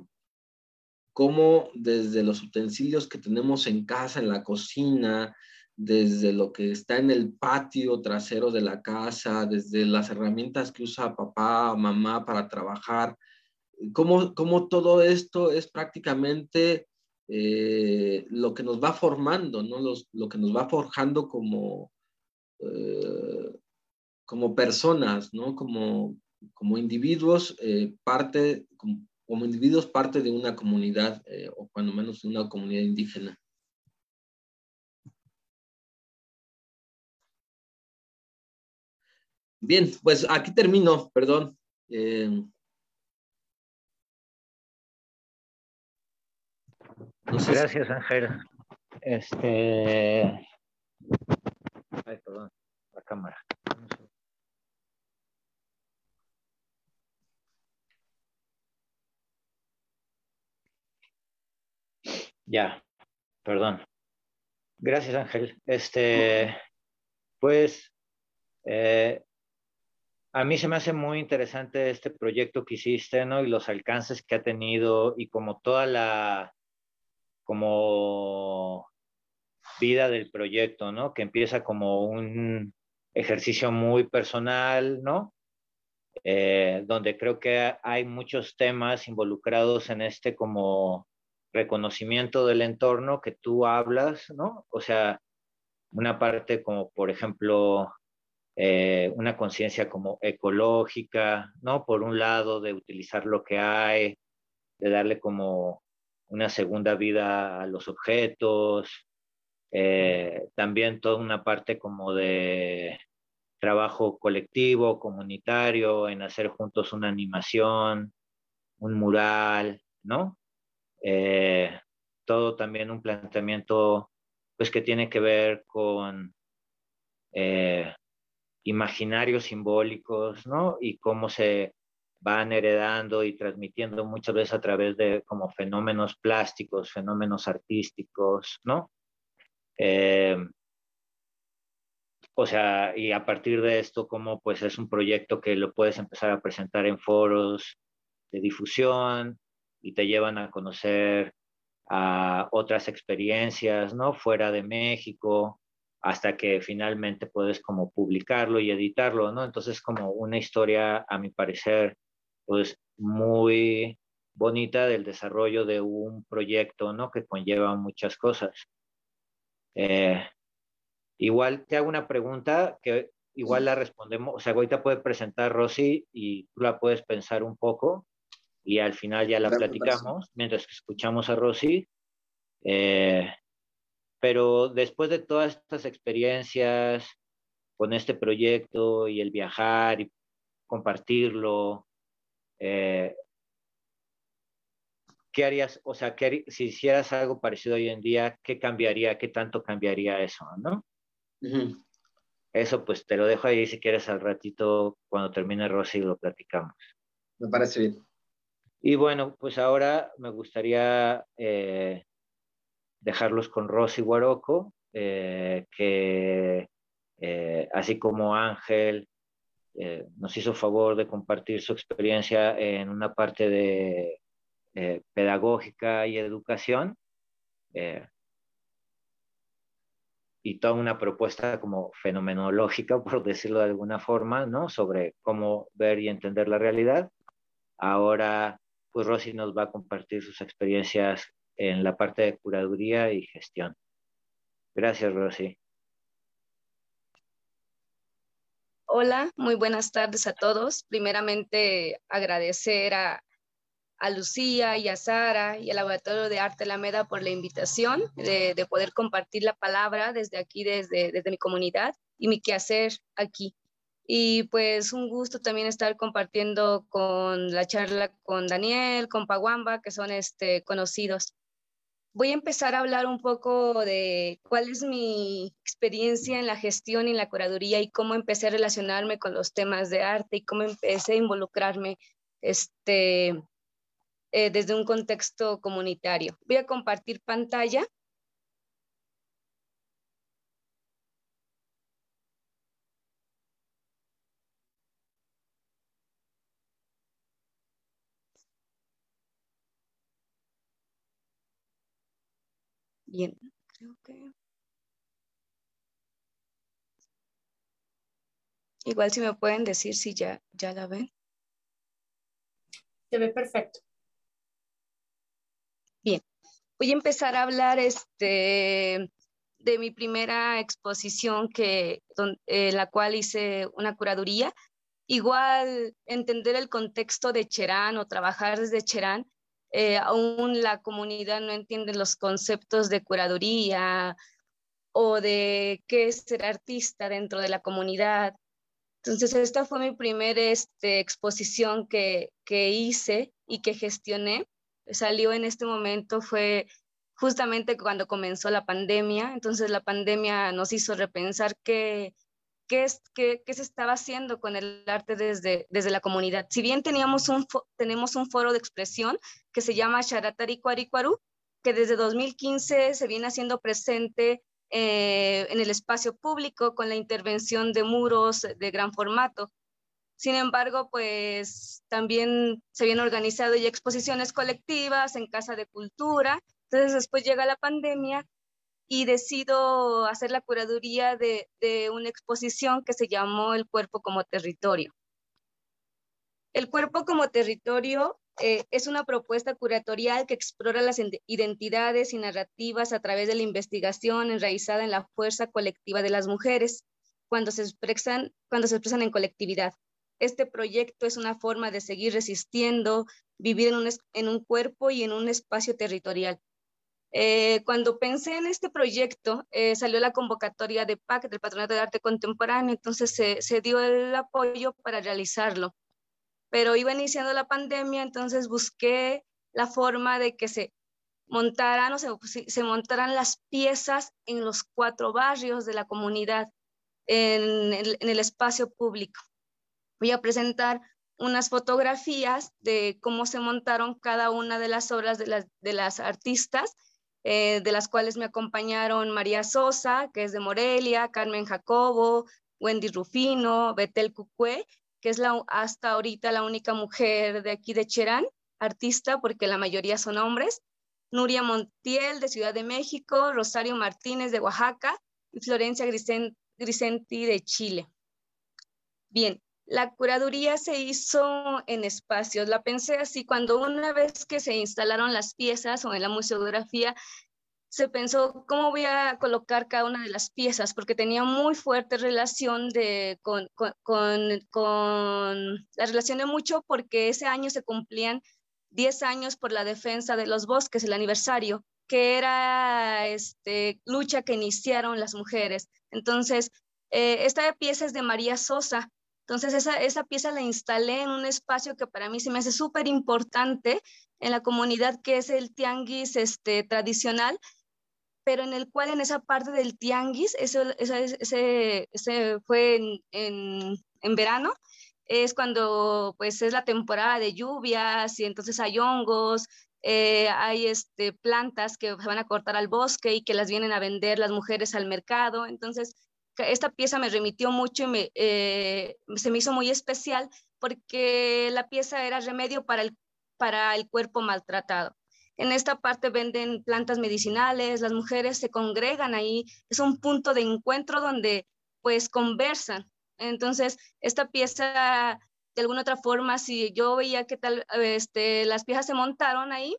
cómo desde los utensilios que tenemos en casa, en la cocina, desde lo que está en el patio trasero de la casa, desde las herramientas que usa papá, mamá para trabajar, cómo, cómo todo esto es prácticamente eh, lo que nos va formando, ¿no? lo que nos va forjando como, eh, como personas, ¿no? como, como individuos, eh, parte, como, individuos parte de una comunidad, o cuando menos de una comunidad indígena. Bien, pues aquí termino, perdón. Gracias, Ángel. Este. Ay, perdón, la cámara. Ya, perdón. Gracias, Ángel. Este, pues, eh, a mí se me hace muy interesante este proyecto que hiciste, ¿no? Y los alcances que ha tenido y como toda la, como vida del proyecto, ¿no? Que empieza como un ejercicio muy personal, ¿no? Eh, donde creo que hay muchos temas involucrados en este como reconocimiento del entorno que tú hablas, ¿no? O sea, una parte como, por ejemplo, eh, una conciencia como ecológica, ¿no? Por un lado, de utilizar lo que hay, de darle como una segunda vida a los objetos, eh, también toda una parte como de trabajo colectivo, comunitario, en hacer juntos una animación, un mural, ¿no? Eh, todo también un planteamiento pues que tiene que ver con imaginarios simbólicos, ¿no? Y cómo se van heredando y transmitiendo muchas veces a través de como fenómenos plásticos, fenómenos artísticos, ¿no? Eh, o sea, y a partir de esto, como pues es un proyecto que lo puedes empezar a presentar en foros de difusión y te llevan a conocer a otras experiencias, ¿no? Fuera de México, hasta que finalmente puedes como publicarlo y editarlo, ¿no? Entonces como una historia, a mi parecer, pues muy bonita del desarrollo de un proyecto, ¿no? Que conlleva muchas cosas. Eh, igual te hago una pregunta que igual la respondemos, o sea, ahorita puede presentar Rosy y tú la puedes pensar un poco y al final ya la platicamos mientras que escuchamos a Rosy. Eh, pero después de todas estas experiencias con este proyecto y el viajar y compartirlo, eh, ¿qué harías? O sea, si hicieras algo parecido hoy en día, ¿qué cambiaría? ¿Qué tanto cambiaría eso? ¿No? Eso pues te lo dejo ahí si quieres al ratito cuando termine Rosy lo platicamos. Me parece bien. Y bueno, pues ahora me gustaría eh, dejarlos con Rosy Guaroco, eh, que eh, así como Ángel eh, nos hizo favor de compartir su experiencia en una parte de pedagógica y educación, y toda una propuesta como fenomenológica, por decirlo de alguna forma, ¿no? Sobre cómo ver y entender la realidad. Ahora, pues Rosy nos va a compartir sus experiencias en la parte de curaduría y gestión. Gracias, Rosy. Hola, muy buenas tardes a todos. Primeramente, agradecer a, Lucía y a Sara y al Laboratorio de Arte Alameda por la invitación de, poder compartir la palabra desde aquí, desde, mi comunidad y mi quehacer aquí. Y pues un gusto también estar compartiendo con la charla con Daniel, con Paguamba, que son este, conocidos voy a empezar a hablar un poco de cuál es mi experiencia en la gestión y en la curaduría y cómo empecé a relacionarme con los temas de arte y cómo empecé a involucrarme este, eh, desde un contexto comunitario. Voy a compartir pantalla. Bien, creo que... Igual si me pueden decir si ya, ya la ven. Se ve perfecto. Bien, voy a empezar a hablar este, de mi primera exposición que, en la cual hice una curaduría. Igual entender el contexto de Cherán o trabajar desde Cherán, eh, aún la comunidad no entiende los conceptos de curaduría o de qué es ser artista dentro de la comunidad. Entonces, esta fue mi primera este, exposición que, que hice y que gestioné. Salió en este momento, fue justamente cuando comenzó la pandemia. Entonces, la pandemia nos hizo repensar qué, qué, es, qué, qué se estaba haciendo con el arte desde, desde la comunidad. Si bien teníamos un, tenemos un foro de expresión que se llama Sharatari Cuaricua que desde 2015 se viene haciendo presente eh, en el espacio público con la intervención de muros de gran formato. Sin embargo, pues también se vienen organizado ya exposiciones colectivas en Casa de Cultura. Entonces después llega la pandemia y decido hacer la curaduría de, una exposición que se llamó El cuerpo como territorio. El cuerpo como territorio eh, es una propuesta curatorial que explora las identidades y narrativas a través de la investigación enraizada en la fuerza colectiva de las mujeres cuando se expresan, cuando se expresan en colectividad. Este proyecto es una forma de seguir resistiendo, vivir en un, en un cuerpo y en un espacio territorial. Eh, cuando pensé en este proyecto, eh, salió la convocatoria de PAC, del Patronato de Arte Contemporáneo, entonces se, se dio el apoyo para realizarlo pero iba iniciando la pandemia, entonces busqué la forma de que se montaran o se, montaran las piezas en los cuatro barrios de la comunidad, en el, espacio público. Voy a presentar unas fotografías de cómo se montaron cada una de las obras de las, de las artistas, eh, de las cuales me acompañaron María Sosa, que es de Morelia, Carmen Jacobo, Wendy Rufino, Betel Cucue, que es la, hasta ahorita la única mujer de aquí de Cherán, artista, porque la mayoría son hombres, Nuria Montiel de Ciudad de México, Rosario Martínez de Oaxaca y Florencia Grisenti de Chile. Bien, la curaduría se hizo en espacios. La pensé así, cuando una vez que se instalaron las piezas o en la museografía, se pensó cómo voy a colocar cada una de las piezas, porque tenía muy fuerte relación de, con, con, con, la relación de mucho, porque ese año se cumplían 10 años por la defensa de los bosques, el aniversario, que era este, lucha que iniciaron las mujeres. Entonces, eh, esta pieza es de María Sosa. Entonces, esa, esa pieza la instalé en un espacio que para mí se me hace súper importante en la comunidad, que es el tianguis este, tradicional, pero en el cual en esa parte del tianguis, eso, ese, ese, fue en, en, en, verano, es cuando pues es la temporada de lluvias y entonces hay hongos, eh, hay este, plantas que se van a cortar al bosque y que las vienen a vender las mujeres al mercado. Entonces, esta pieza me remitió mucho y me, eh, se me hizo muy especial porque la pieza era remedio para el, para el cuerpo maltratado. En esta parte venden plantas medicinales, las mujeres se congregan ahí, es un punto de encuentro donde pues conversan. Entonces, esta pieza, de alguna otra forma, si yo veía que tal, este, las piezas se montaron ahí,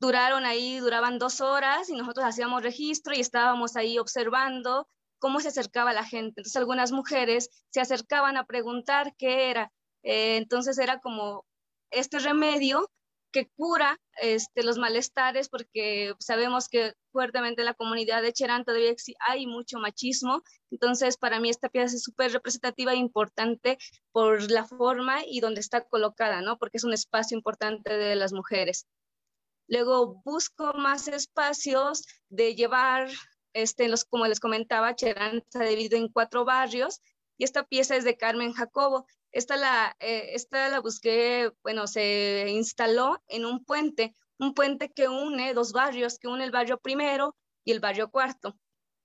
duraron ahí, duraban dos horas y nosotros hacíamos registro y estábamos ahí observando cómo se acercaba la gente. Entonces, algunas mujeres se acercaban a preguntar qué era. Eh, entonces, era como este remedio que cura este, los malestares, porque sabemos que fuertemente en la comunidad de Cherán todavía hay mucho machismo. Entonces, para mí esta pieza es súper representativa e importante por la forma y donde está colocada, ¿no? Porque es un espacio importante de las mujeres. Luego busco más espacios de llevar, este, los, como les comentaba, Cherán está dividido en cuatro barrios y esta pieza es de Carmen Jacobo. Esta la, eh, esta la busqué, bueno, se instaló en un puente, un puente que une dos barrios, que une el barrio primero y el barrio cuarto.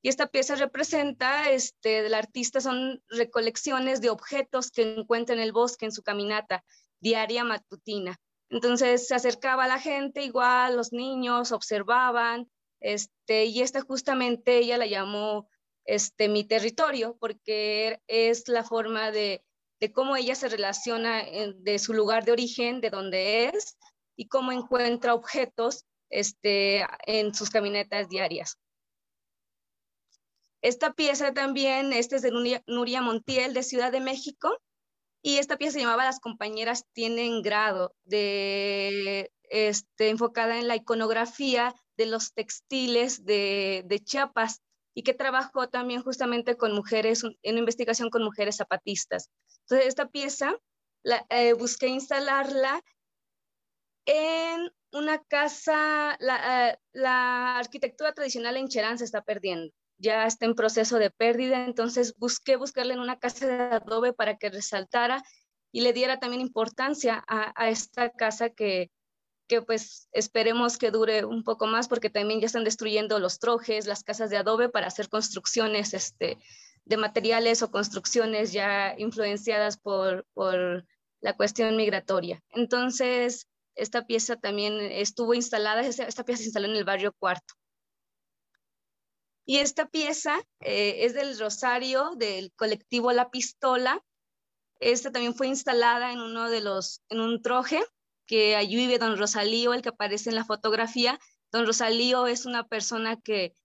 Y esta pieza representa, este, del artista, son recolecciones de objetos que encuentra en el bosque en su caminata diaria matutina. Entonces se acercaba a la gente, igual los niños observaban, este, y esta justamente ella la llamó este, mi territorio, porque es la forma de, de cómo ella se relaciona de su lugar de origen, de donde es, y cómo encuentra objetos este, en sus caminatas diarias. Esta pieza también, este es de Nuria, Montiel de Ciudad de México, y esta pieza se llamaba Las compañeras tienen grado, de, este, enfocada en la iconografía de los textiles de, de Chiapas y que trabajó también justamente con mujeres, en investigación con mujeres zapatistas. Entonces, esta pieza eh, busqué instalarla en una casa, la, eh, la, arquitectura tradicional en Cherán se está perdiendo, ya está en proceso de pérdida, entonces busqué buscarle en una casa de adobe para que resaltara y le diera también importancia a esta casa que, que pues esperemos que dure un poco más porque también ya están destruyendo los trojes, las casas de adobe para hacer construcciones este, de materiales o construcciones ya influenciadas por, por la cuestión migratoria. Entonces, esta pieza también estuvo instalada, esta pieza se instaló en el barrio Cuarto. Y esta pieza eh, es del Rosario, del colectivo La Pistola. Esta también fue instalada en uno de los, en un troje que vive don Rosalío, el que aparece en la fotografía. Don Rosalío es una persona que,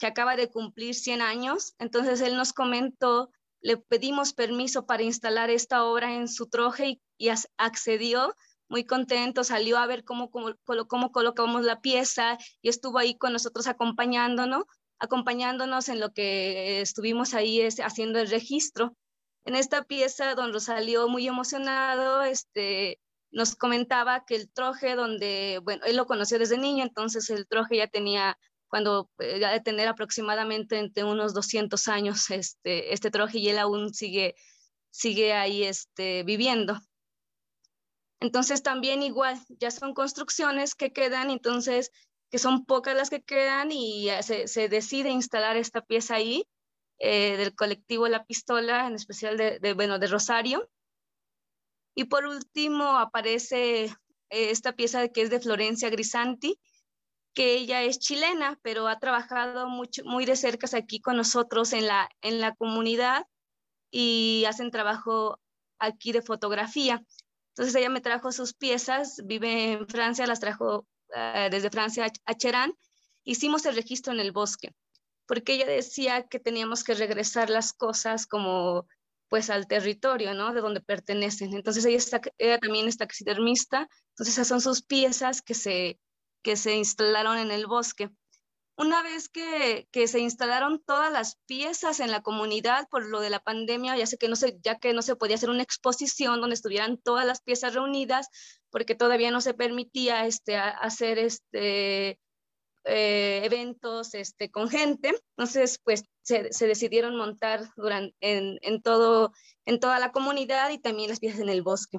que acaba de cumplir 100 años, entonces él nos comentó, le pedimos permiso para instalar esta obra en su troje y, accedió muy contento, salió a ver cómo, cómo, cómo, colocamos la pieza y estuvo ahí con nosotros acompañándonos, acompañándonos en lo que estuvimos ahí haciendo el registro. En esta pieza, don Rosalío muy emocionado, este, nos comentaba que el troje donde, bueno, él lo conoció desde niño, entonces el troje ya tenía, cuando eh, ya de tener aproximadamente entre unos 200 años este, este troje y él aún sigue, sigue ahí este, viviendo. Entonces también igual, ya son construcciones que quedan, entonces que son pocas las que quedan y se, decide instalar esta pieza ahí eh, del colectivo La Pistola, en especial de, de, bueno, de Rosario. Y por último aparece eh, esta pieza que es de Florencia Grisanti, que ella es chilena, pero ha trabajado mucho, muy de cerca aquí con nosotros en la, en la comunidad y hacen trabajo aquí de fotografía. Entonces ella me trajo sus piezas, vive en Francia, las trajo eh, desde Francia a Cherán. Hicimos el registro en el bosque, porque ella decía que teníamos que regresar las cosas como pues al territorio, ¿no? De donde pertenecen. Entonces ella, está, ella también es taxidermista, entonces esas son sus piezas que se, que se instalaron en el bosque. Una vez que, que, se instalaron todas las piezas en la comunidad por lo de la pandemia, ya sé que no se, ya que no se podía hacer una exposición donde estuvieran todas las piezas reunidas, porque todavía no se permitía este, hacer este, eh, eventos este, con gente. Entonces, pues se, decidieron montar durante, en, en, todo, en toda la comunidad y también las piezas en el bosque.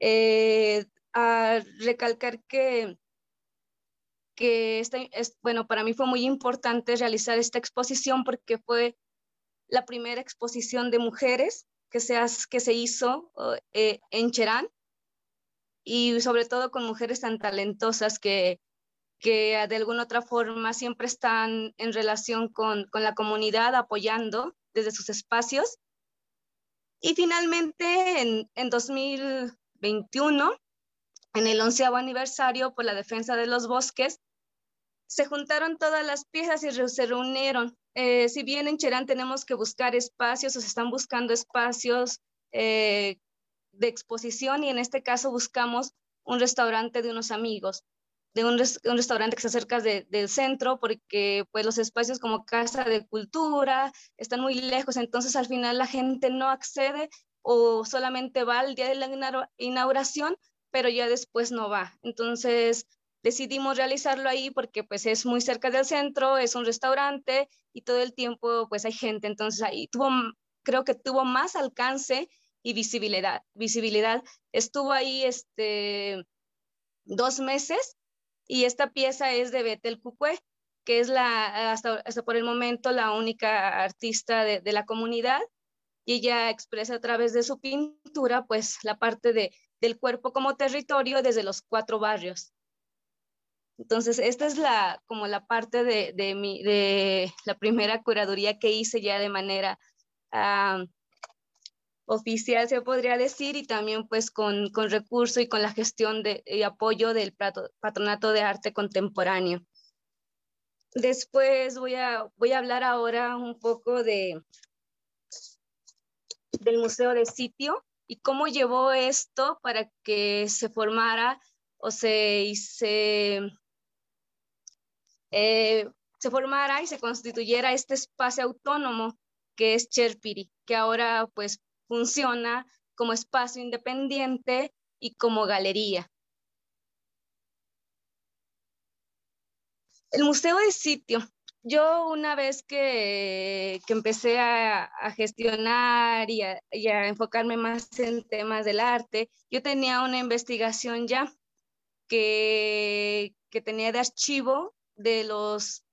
Eh, a recalcar que, que este, es, bueno, para mí fue muy importante realizar esta exposición porque fue la primera exposición de mujeres que se, que se hizo eh, en Cherán y sobre todo con mujeres tan talentosas que, que de alguna otra forma siempre están en relación con, con la comunidad apoyando desde sus espacios. Y finalmente, en, en 2021, en el onceavo aniversario por la defensa de los bosques, se juntaron todas las piezas y se reunieron. Eh, si bien en Cherán tenemos que buscar espacios, o se están buscando espacios eh, de exposición y en este caso buscamos un restaurante de unos amigos de un, restaurante que se acerca del centro porque pues los espacios como casa de cultura están muy lejos, entonces al final la gente no accede o solamente va al día de la inauguración, pero ya después no va. Entonces decidimos realizarlo ahí porque pues es muy cerca del centro, es un restaurante y todo el tiempo pues hay gente, entonces ahí tuvo creo que tuvo más alcance y visibilidad. visibilidad. Estuvo ahí este, dos meses y esta pieza es de Betel Cucue, que es la, hasta, por el momento la única artista de, de, la comunidad y ella expresa a través de su pintura pues la parte de, del cuerpo como territorio desde los cuatro barrios. Entonces, esta es la, como la parte de, de, mi, de la primera curaduría que hice ya de manera uh, oficial, se podría decir, y también pues con, con recurso y con la gestión de, y apoyo del Patronato de Arte Contemporáneo. Después voy a, voy a hablar ahora un poco de, del Museo de Sitio y cómo llevó esto para que se formara o se, se eh, se formara y se constituyera este espacio autónomo que es Cherpiri, que ahora pues funciona como espacio independiente y como galería. El museo de sitio. Yo una vez que, que empecé a, gestionar y a, y a, enfocarme más en temas del arte, yo tenía una investigación ya que, que tenía de archivo de los,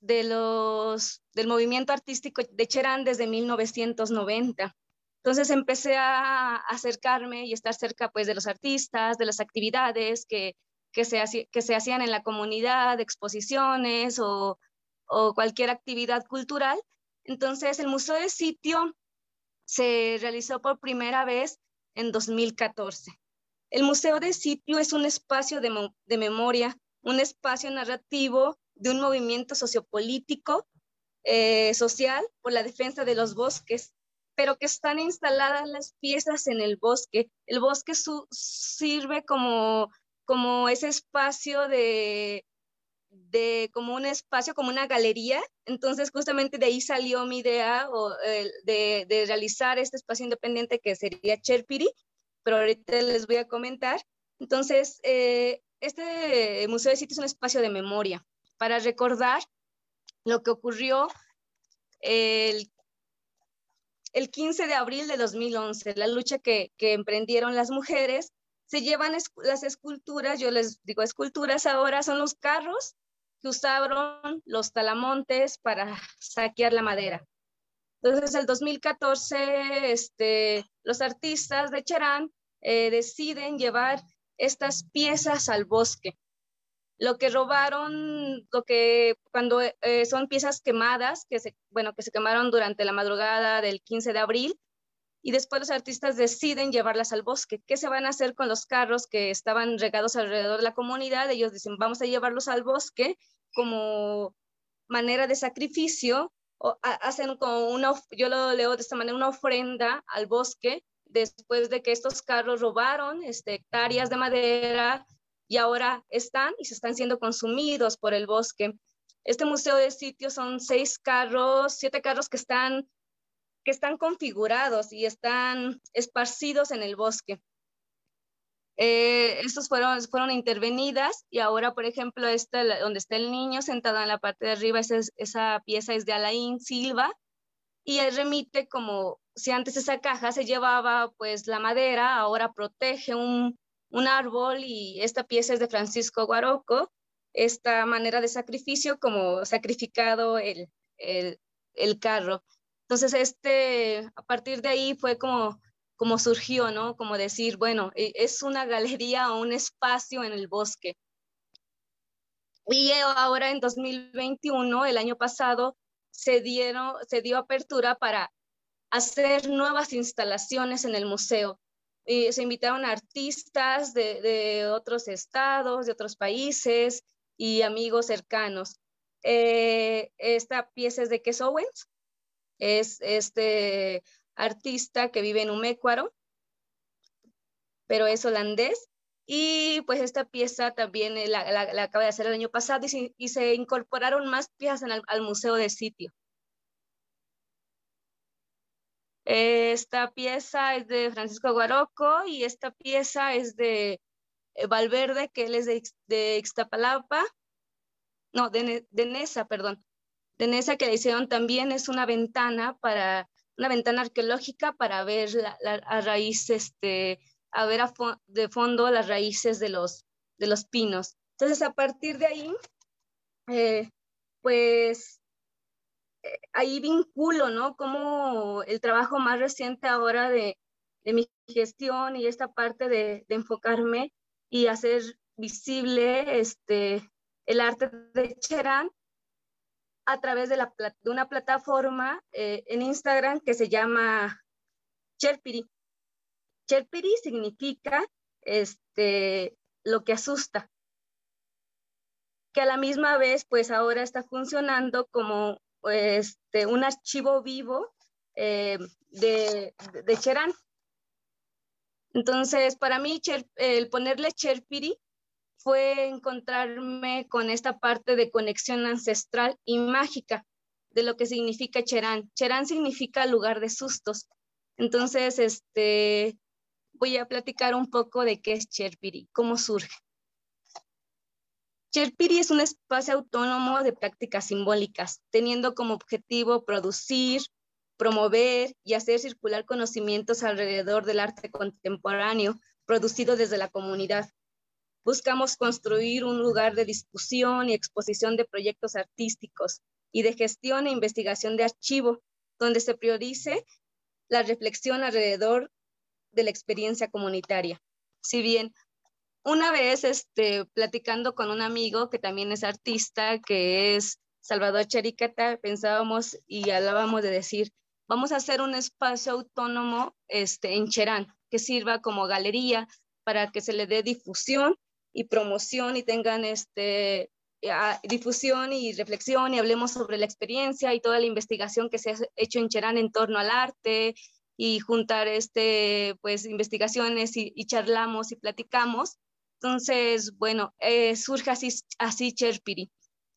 de los, del movimiento artístico de Cherán desde 1990. Entonces empecé a acercarme y estar cerca pues de los artistas, de las actividades que, que, se, hacían en la comunidad, exposiciones o, cualquier actividad cultural. Entonces el Museo de Sitio se realizó por primera vez en 2014. El Museo de Sitio es un espacio de, de memoria un espacio narrativo de un movimiento sociopolítico, eh, social, por la defensa de los bosques, pero que están instaladas las piezas en el bosque. El bosque sirve como, como ese espacio de, de, como un espacio, como una galería. Entonces, justamente de ahí salió mi idea de, de, realizar este espacio independiente que sería Cherpiri, pero ahorita les voy a comentar. Entonces, eh, este Museo de Sitio es un espacio de memoria para recordar lo que ocurrió el, el 15 de abril de 2011, la lucha que, emprendieron las mujeres. Se llevan las esculturas, yo les digo esculturas ahora, son los carros que usaron los talamontes para saquear la madera. Entonces, el 2014, este, los artistas de Cherán eh, deciden llevar estas piezas al bosque. Lo que robaron, lo que cuando eh, son piezas quemadas, que se, bueno, que se quemaron durante la madrugada del 15 de abril, y después los artistas deciden llevarlas al bosque. ¿Qué se van a hacer con los carros que estaban regados alrededor de la comunidad? Ellos dicen, vamos a llevarlos al bosque como manera de sacrificio, o hacen como una, yo lo leo de esta manera, una ofrenda al bosque después de que estos carros robaron este, hectáreas de madera y ahora están y se están siendo consumidos por el bosque. Este museo de sitio son seis carros, siete carros que están, que están configurados y están esparcidos en el bosque. Eh, estos fueron, fueron intervenidas y ahora, por ejemplo, esta, donde está el niño sentado en la parte de arriba, esa, esa pieza es de Alain Silva y él remite como si antes esa caja se llevaba pues la madera, ahora protege un, un árbol y esta pieza es de Francisco Guaroco, esta manera de sacrificio como sacrificado el, el, el carro. Entonces, este, a partir de ahí fue como, como surgió, ¿no? Como decir, bueno, e, es una galería o un espacio en el bosque. Y ahora en 2021, el año pasado, se, dieron, se dio apertura para hacer nuevas instalaciones en el museo. Y se invitaron artistas de, otros estados, de otros países y amigos cercanos. Eh, esta pieza es de Kes Owens, es este artista que vive en Umécuaro, pero es holandés. Y pues esta pieza también la, la, acaba de hacer el año pasado y se, incorporaron más piezas al museo de sitio. Esta pieza es de Francisco Guaroco y esta pieza es de eh, Valverde, que él es de, de Ixtapalapa, no, de, de Nesa, perdón. De Nesa que le hicieron también es una ventana para, una ventana arqueológica para ver la, a raíz, este, a ver de fondo las raíces de los, de los pinos. Entonces, a partir de ahí, eh, pues ahí vinculo, ¿no? Como el trabajo más reciente ahora de, de mi gestión y esta parte de, enfocarme y hacer visible este, el arte de Cherán a través de, la, de una plataforma eh, en Instagram que se llama Cherpiri. Cherpiri significa este, lo que asusta, que a la misma vez, pues ahora está funcionando como este, un archivo vivo eh, de, de Cherán. Entonces, para mí, el ponerle Cherpiri fue encontrarme con esta parte de conexión ancestral y mágica de lo que significa Cherán. Cherán significa lugar de sustos. Entonces, este, voy a platicar un poco de qué es Cherpiri, cómo surge. Cherpiri es un espacio autónomo de prácticas simbólicas, teniendo como objetivo producir, promover y hacer circular conocimientos alrededor del arte contemporáneo producido desde la comunidad, Buscamos construir un lugar de discusión y exposición de proyectos artísticos y de gestión e investigación de archivo, donde se priorice la reflexión alrededor de la experiencia comunitaria. Si bien una vez este, platicando con un amigo que también es artista, que es Salvador Charicata, pensábamos y hablábamos de decir, vamos a hacer un espacio autónomo este, en Cherán, que sirva como galería para que se le dé difusión y promoción y tengan este, difusión y reflexión y hablemos sobre la experiencia y toda la investigación que se ha hecho en Cherán en torno al arte y juntar este, pues, investigaciones y, charlamos y platicamos. Entonces, bueno, eh, surge así, así Cherpiri.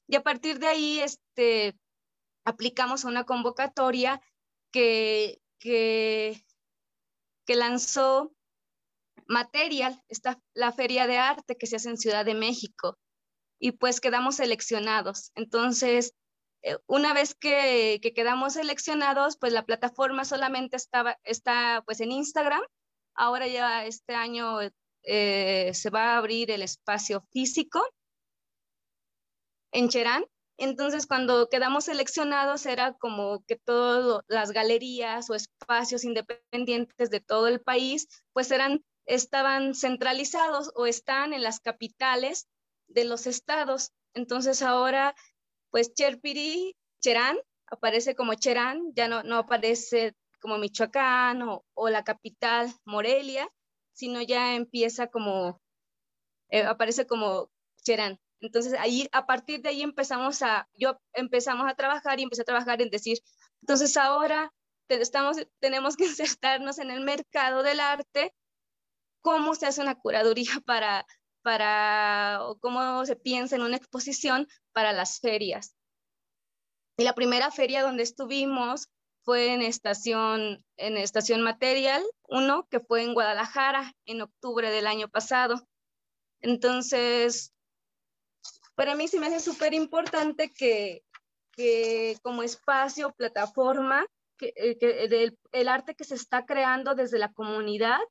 Y a partir de ahí, este, aplicamos una convocatoria que, que, que lanzó Material, está la feria de arte que se hace en Ciudad de México y pues quedamos seleccionados. Entonces, eh, una vez que, quedamos seleccionados, pues la plataforma solamente estaba, está pues en Instagram. Ahora ya este año eh, se va a abrir el espacio físico en Cherán. Entonces, cuando quedamos seleccionados, era como que todas las galerías o espacios independientes de todo el país, pues eran estaban centralizados o están en las capitales de los estados. Entonces ahora, pues Cherpiri, Cherán, aparece como Cherán, ya no, no aparece como Michoacán o, o, la capital Morelia, sino ya empieza como, eh, aparece como Cherán. Entonces ahí, a partir de ahí empezamos a, yo empezamos a trabajar y empecé a trabajar en decir, entonces ahora estamos, tenemos que insertarnos en el mercado del arte cómo se hace una curaduría para, para, o cómo se piensa en una exposición para las ferias. Y la primera feria donde estuvimos fue en Estación, en Estación Material 1, que fue en Guadalajara en octubre del año pasado. Entonces, para mí sí me hace súper importante que, que como espacio, plataforma, que, eh, que el arte que se está creando desde la comunidad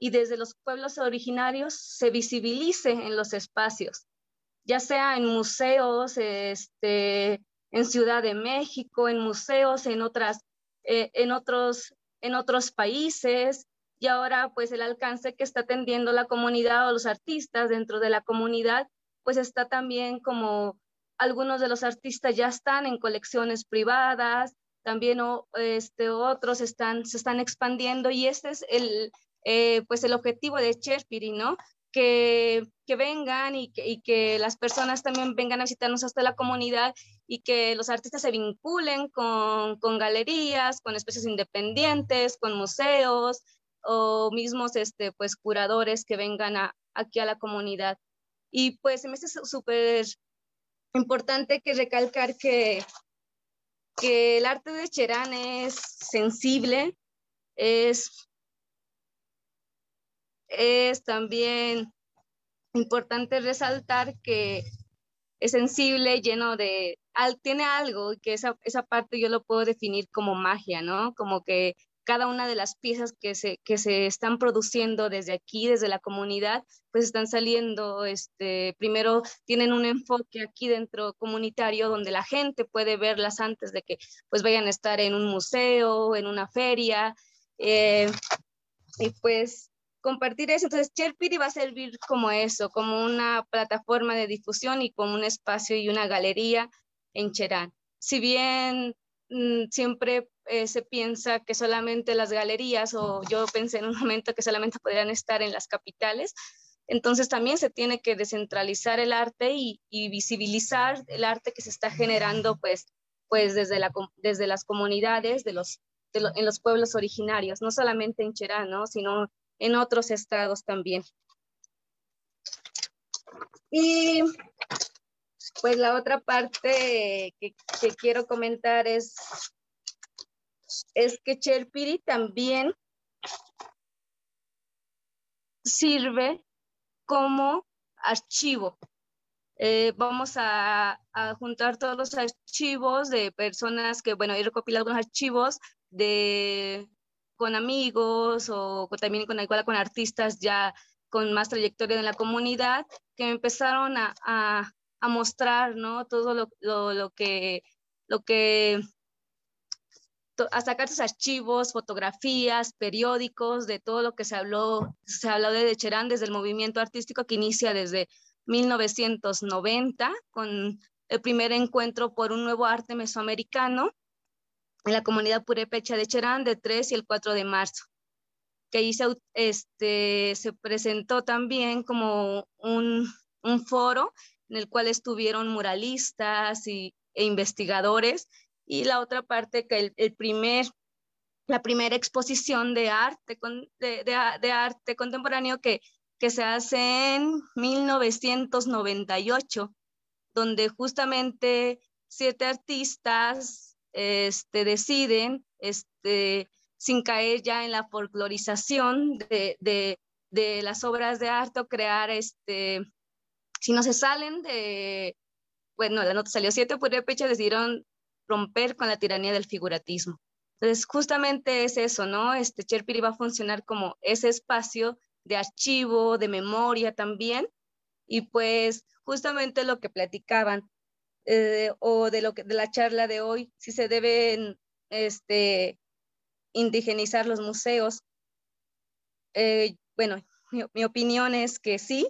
y desde los pueblos originarios se visibilice en los espacios, ya sea en museos, este, en Ciudad de México, en museos, en, otras, eh, en, otros, en otros países, y ahora pues el alcance que está atendiendo la comunidad o los artistas dentro de la comunidad, pues está también como algunos de los artistas ya están en colecciones privadas, también este, otros están, se están expandiendo y este es el, eh, pues el objetivo de Cherpiri, ¿no? Que, que vengan y que, y que, las personas también vengan a visitarnos hasta la comunidad y que los artistas se vinculen con, con galerías, con espacios independientes, con museos o mismos este, pues, curadores que vengan a, aquí a la comunidad. Y pues me hace súper importante que recalcar que, que el arte de Cherán es sensible, es es también importante resaltar que es sensible, lleno de, tiene algo que esa, esa parte yo lo puedo definir como magia, ¿no? Como que cada una de las piezas que se, que se están produciendo desde aquí, desde la comunidad, pues están saliendo, este, primero tienen un enfoque aquí dentro comunitario donde la gente puede verlas antes de que pues vayan a estar en un museo, en una feria, eh, y pues compartir eso. Entonces, Cherpiri va a servir como eso, como una plataforma de difusión y como un espacio y una galería en Cherán. Si bien mm, siempre eh, se piensa que solamente las galerías, o yo pensé en un momento que solamente podrían estar en las capitales, entonces también se tiene que descentralizar el arte y, visibilizar el arte que se está generando pues, pues desde, la, desde las comunidades de los, en los pueblos originarios, no solamente en Cherán, sino en otros estados también. Y pues la otra parte que, quiero comentar es es que Cherpiri también sirve como archivo. Eh, vamos a, juntar todos los archivos de personas que, bueno, he recopilado algunos archivos de, con amigos o también con, igual con artistas ya con más trayectoria en la comunidad que empezaron a, mostrar, ¿no? Todo lo, lo, lo, que, lo que a sacar sus archivos, fotografías, periódicos, de todo lo que se habló, se habló de Cherán desde el movimiento artístico que inicia desde 1990 con el primer encuentro por un nuevo arte mesoamericano en la comunidad purépecha de Cherán de 3 y el 4 de marzo, que ahí se, este, se presentó también como un, un foro en el cual estuvieron muralistas y, e investigadores y la otra parte que el, primer, la primera exposición de arte, de, arte contemporáneo que, que se hace en 1998, donde justamente siete artistas este, deciden, este, sin caer ya en la folclorización de, de, de las obras de arte o crear, este, si no se salen de, bueno, la nota salió siete, Purépecha decidieron romper con la tiranía del figuratismo. Entonces, justamente es eso, ¿no? Este Cherpiri va a funcionar como ese espacio de archivo, de memoria también, y pues justamente lo que platicaban, eh, o de, lo que, de la charla de hoy, si se deben este, indigenizar los museos. Eh, bueno, mi, mi, opinión es que sí,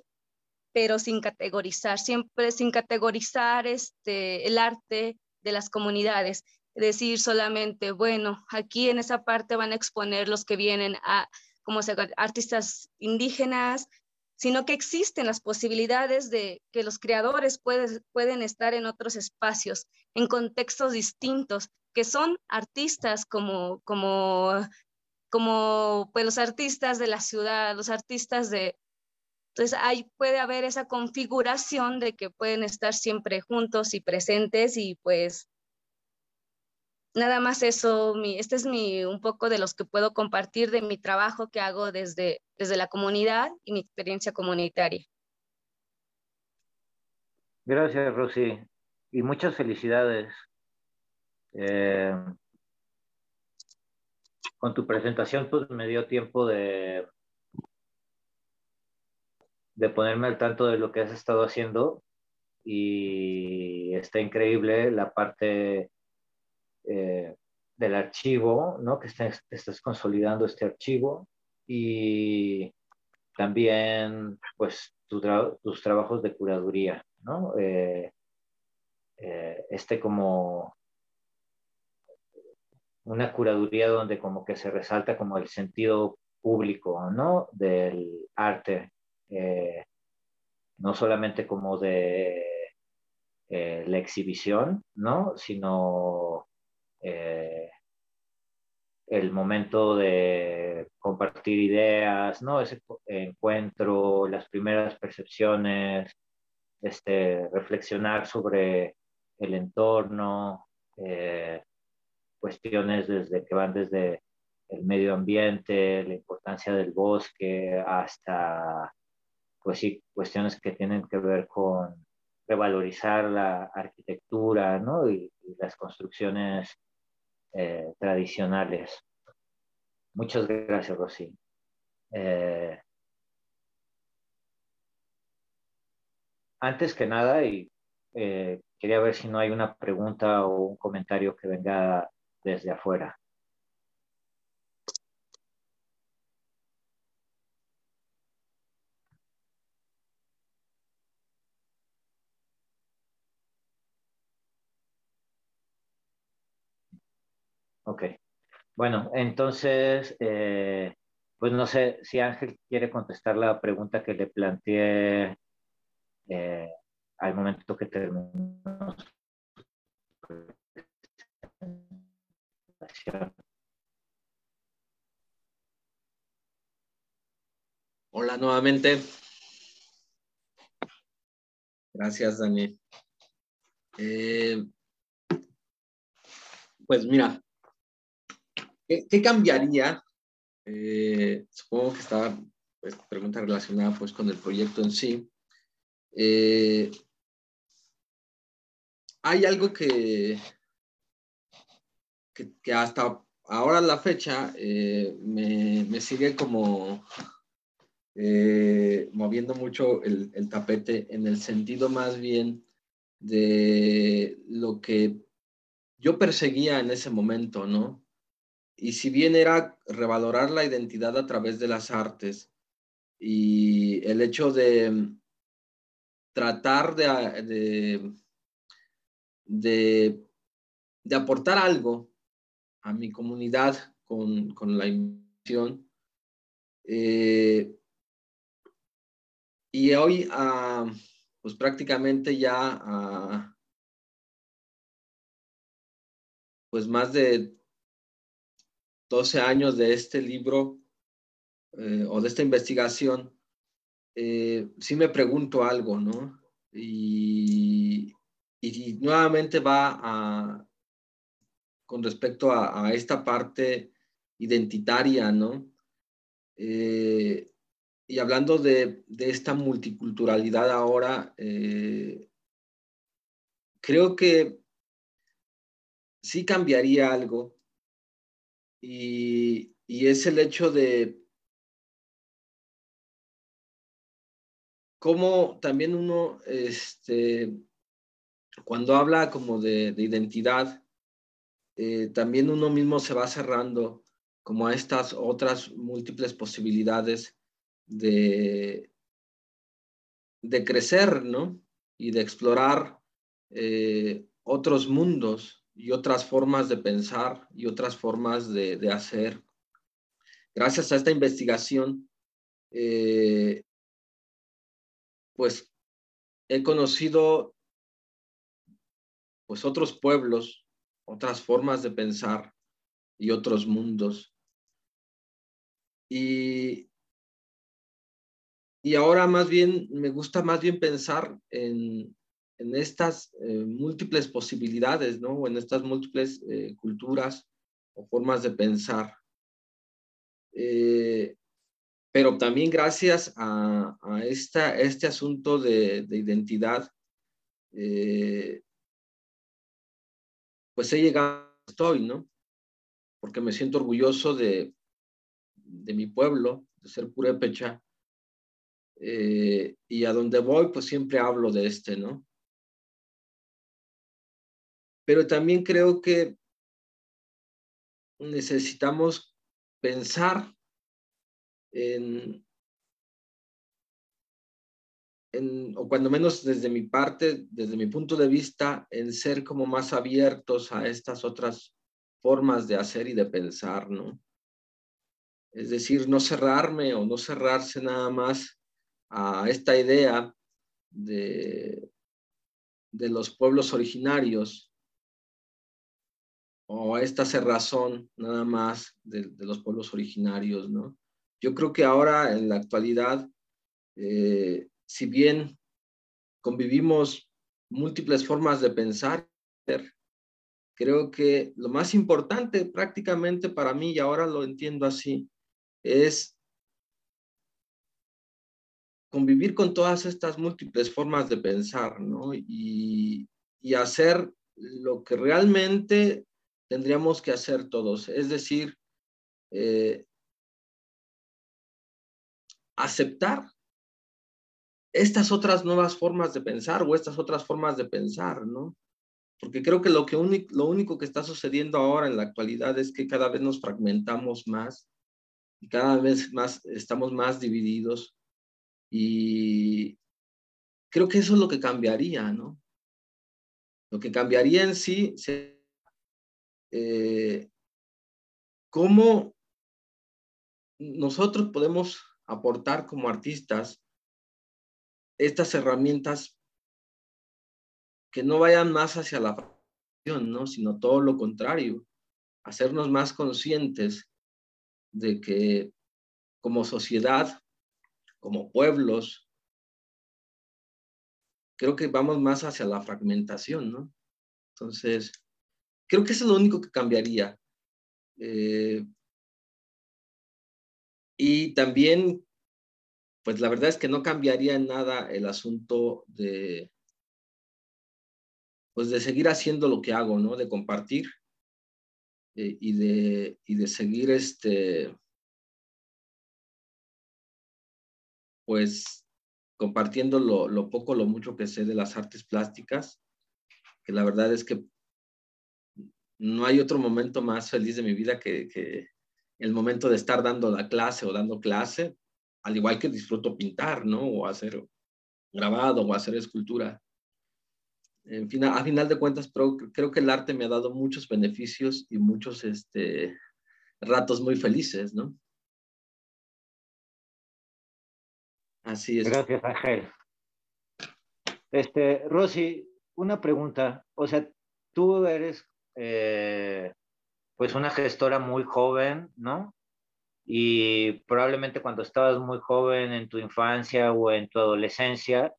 pero sin categorizar, siempre sin categorizar este, el arte de las comunidades. Decir solamente, bueno, aquí en esa parte van a exponer los que vienen a, como artistas indígenas, sino que existen las posibilidades de que los creadores pueden estar en otros espacios, en contextos distintos, que son artistas como, como, como pues, los artistas de la ciudad, los artistas de... Entonces ahí puede haber esa configuración de que pueden estar siempre juntos y presentes y pues nada más eso, mi, este es mi, un poco de los que puedo compartir de mi trabajo que hago desde, desde la comunidad y mi experiencia comunitaria. Gracias, Rosy, y muchas felicidades. Eh, con tu presentación, pues me dio tiempo de, de ponerme al tanto de lo que has estado haciendo y está increíble la parte eh, del archivo, ¿no? Que estás, consolidando este archivo y también, pues, tus trabajos de curaduría, ¿no? Eh, eh, este como una curaduría donde como que se resalta como el sentido público, ¿no? Del arte, no solamente como de la exhibición, ¿no? Sino eh, el momento de compartir ideas, ¿no? Ese encuentro, las primeras percepciones, este, reflexionar sobre el entorno, eh, cuestiones desde que van desde el medio ambiente, la importancia del bosque, hasta, pues sí, cuestiones que tienen que ver con revalorizar la arquitectura ¿no? y, las construcciones eh, tradicionales. Muchas gracias, Rosy. Eh, antes que nada, y eh, quería ver si no hay una pregunta o un comentario que venga desde afuera. Ok. Bueno, entonces, eh, pues no sé si Ángel quiere contestar la pregunta que le planteé eh, al momento que terminó. Hola nuevamente. Gracias, Dani. Eh, pues mira, ¿qué, cambiaría? Eh, supongo que estaba pues, pregunta relacionada pues con el proyecto en sí. Eh, hay algo que, que, hasta ahora la fecha eh, me, sigue como moviendo mucho el, tapete en el sentido más bien de lo que yo perseguía en ese momento, ¿no? Y si bien era revalorar la identidad a través de las artes y el hecho de tratar de, de, aportar algo a mi comunidad con, la inversión. Eh, y hoy, ah, pues prácticamente ya, ah, pues más de 12 años de este libro eh, o de esta investigación, eh, sí me pregunto algo, ¿no? Y, nuevamente va a, con respecto a, esta parte identitaria, ¿no? Eh, y hablando de, esta multiculturalidad ahora, eh, creo que sí cambiaría algo y es el hecho de cómo también uno, este, cuando habla como de, identidad, eh, también uno mismo se va cerrando como a estas otras múltiples posibilidades de, de crecer, ¿no? Y de explorar eh, otros mundos y otras formas de pensar y otras formas de, hacer. Gracias a esta investigación, eh, pues he conocido pues otros pueblos, otras formas de pensar y otros mundos. Y, y ahora más bien me gusta más bien pensar en, en estas eh, múltiples posibilidades, ¿no? O en estas múltiples eh, culturas o formas de pensar. Eh, pero también gracias a, esta, este asunto de, identidad, pues he llegado estoy, ¿no? Porque me siento orgulloso de, de mi pueblo, de ser purépecha, y a donde voy, pues siempre hablo de este, ¿no? Pero también creo que necesitamos pensar en, o cuando menos desde mi parte, desde mi punto de vista, en ser como más abiertos a estas otras formas de hacer y de pensar, ¿no? Es decir, no cerrarme o no cerrarse nada más a esta idea de, de los pueblos originarios o esta cerrazón nada más de, de los pueblos originarios, ¿no? Yo creo que ahora, en la actualidad, eh, si bien convivimos múltiples formas de pensar, creo que lo más importante prácticamente para mí, y ahora lo entiendo así, es convivir con todas estas múltiples formas de pensar, ¿no? Y, y hacer lo que realmente tendríamos que hacer todos, es decir, eh, aceptar estas otras nuevas formas de pensar o estas otras formas de pensar, ¿no? Porque creo que lo, que lo único que está sucediendo ahora en la actualidad es que cada vez nos fragmentamos más y cada vez más estamos más divididos y creo que eso es lo que cambiaría, ¿no? Lo que cambiaría en sí eh, cómo nosotros podemos aportar como artistas estas herramientas que no vayan más hacia la facción, ¿no? sino todo lo contrario, hacernos más conscientes de que como sociedad como pueblos, creo que vamos más hacia la fragmentación, ¿no? Entonces, creo que eso es lo único que cambiaría. Eh, y también, pues la verdad es que no cambiaría en nada el asunto de, pues de seguir haciendo lo que hago, ¿no? De compartir eh, y, de, y de seguir este, pues compartiendo lo, poco, lo mucho que sé de las artes plásticas, que la verdad es que no hay otro momento más feliz de mi vida que, el momento de estar dando la clase o dando clase, al igual que disfruto pintar, ¿no? O hacer grabado o hacer escultura. En fin, a final de cuentas, creo que el arte me ha dado muchos beneficios y muchos este, ratos muy felices, ¿no? Así es. Gracias, Ángel. Este, Rosy, una pregunta. O sea, tú eres eh, pues una gestora muy joven, ¿no? Y probablemente cuando estabas muy joven en tu infancia o en tu adolescencia,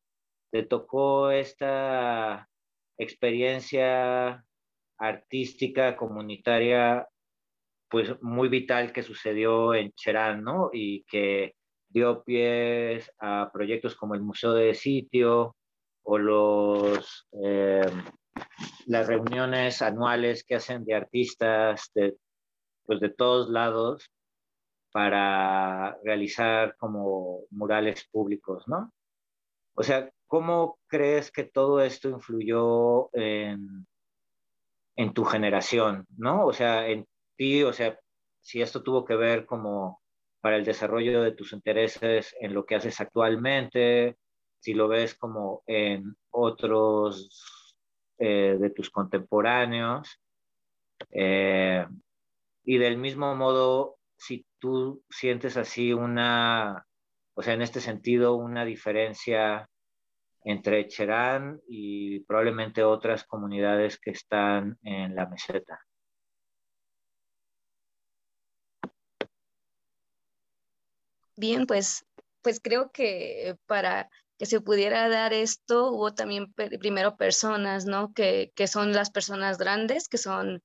te tocó esta experiencia artística, comunitaria, pues muy vital que sucedió en Cherán, ¿no? Y que dio pies a proyectos como el Museo de Sitio o los, eh, las reuniones anuales que hacen de artistas de, pues de todos lados para realizar como murales públicos, ¿no? O sea, ¿cómo crees que todo esto influyó en, en tu generación, ¿no? O sea, en ti, o sea, si esto tuvo que ver como para el desarrollo de tus intereses en lo que haces actualmente, si lo ves como en otros eh, de tus contemporáneos. Eh, y del mismo modo, si tú sientes así una, o sea, en este sentido, una diferencia entre Cherán y probablemente otras comunidades que están en la meseta. Bien, pues, pues creo que para que se pudiera dar esto, hubo también primero personas, ¿no? Que, que son las personas grandes, que son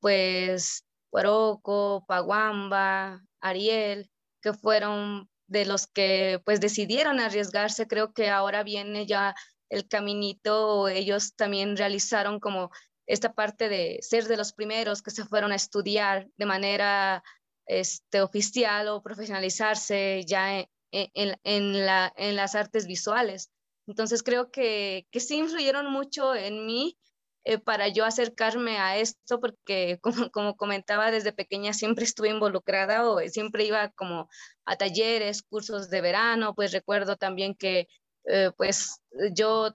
pues Guaroco, Paguamba, Ariel, que fueron de los que pues decidieron arriesgarse. Creo que ahora viene ya el caminito, ellos también realizaron como esta parte de ser de los primeros que se fueron a estudiar de manera este, oficial o profesionalizarse ya en, en, en las artes visuales. Entonces creo que, que sí influyeron mucho en mí eh, para yo acercarme a esto, porque como, como, comentaba desde pequeña siempre estuve involucrada o siempre iba como a talleres, cursos de verano, pues recuerdo también que eh, pues yo,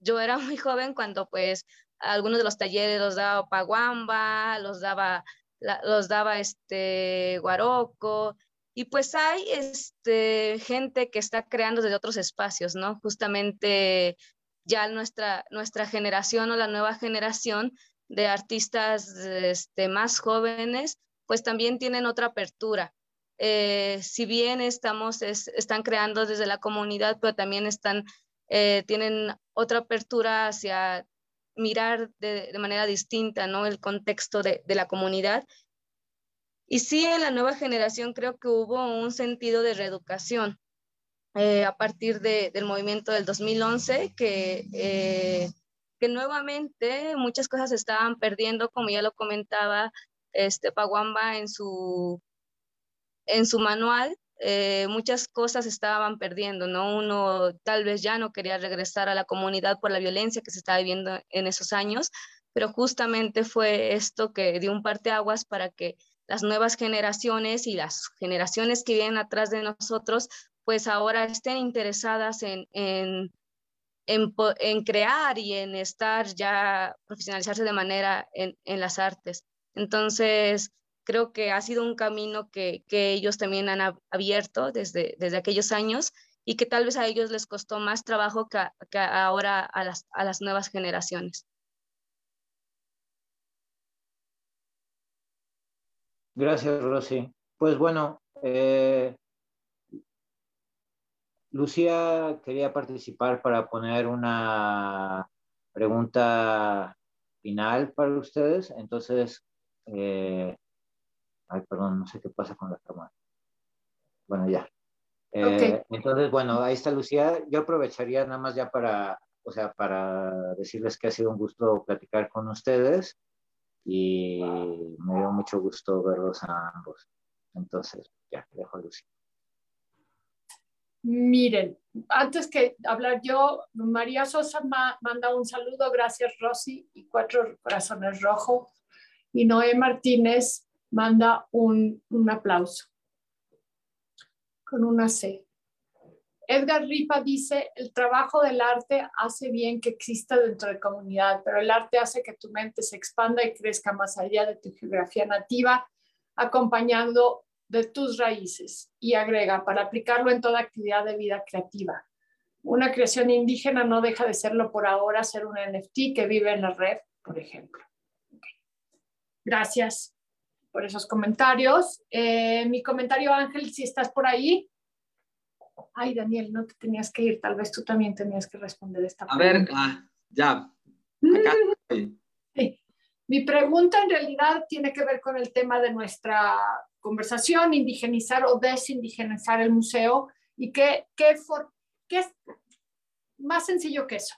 yo era muy joven cuando pues algunos de los talleres los daba Paguamba, los daba los daba este Guaroco, y pues hay este, gente que está creando desde otros espacios, ¿no? Justamente ya nuestra, nuestra generación o la nueva generación de artistas este, más jóvenes, pues también tienen otra apertura. Eh, si bien estamos, están creando desde la comunidad, pero también están, eh, tienen otra apertura hacia mirar de, manera distinta ¿no? el contexto de, de, la comunidad. Y sí, en la nueva generación creo que hubo un sentido de reeducación. eh, a partir del movimiento del 2011, que, eh, que nuevamente muchas cosas se estaban perdiendo, como ya lo comentaba este, Paguamba en su, en su manual, eh, muchas cosas estaban perdiendo, ¿no? Uno tal vez ya no quería regresar a la comunidad por la violencia que se estaba viviendo en esos años, pero justamente fue esto que dio un parteaguas para que las nuevas generaciones y las generaciones que vienen atrás de nosotros, pues ahora estén interesadas en, en, en, crear y en estar ya profesionalizarse de manera en, en las artes. Entonces, creo que ha sido un camino que, que ellos también han abierto desde, desde aquellos años y que tal vez a ellos les costó más trabajo que, que ahora a las, a las nuevas generaciones. Gracias, Rosy. Pues bueno, eh, Lucía quería participar para poner una pregunta final para ustedes. Entonces, eh, Ay, perdón, no sé qué pasa con la cámara. Bueno, ya. Eh, entonces, bueno, ahí está Lucía. Yo aprovecharía nada más ya para, o sea, para decirles que ha sido un gusto platicar con ustedes y me dio mucho gusto verlos a ambos. Entonces, ya, dejo a Lucía. Miren, antes que hablar yo, María Sosa manda un saludo, gracias Rosy y cuatro corazones rojos. Y Noé Martínez manda un, aplauso con una C. Edgar Ripa dice, el trabajo del arte hace bien que exista dentro de comunidad, pero el arte hace que tu mente se expanda y crezca más allá de tu geografía nativa, acompañando de tus raíces. Y agrega, para aplicarlo en toda actividad de vida creativa. Una creación indígena no deja de serlo por ahora, ser un NFT que vive en la red, por ejemplo. Gracias por esos comentarios. Eh, mi comentario, Ángel, si estás por ahí. Ay, Daniel, no te tenías que ir, tal vez tú también tenías que responder esta pregunta. A ver, ah, ya. sí. Mi pregunta en realidad tiene que ver con el tema de nuestra conversación, indigenizar o desindigenizar el museo y qué, qué, qué es más sencillo que eso.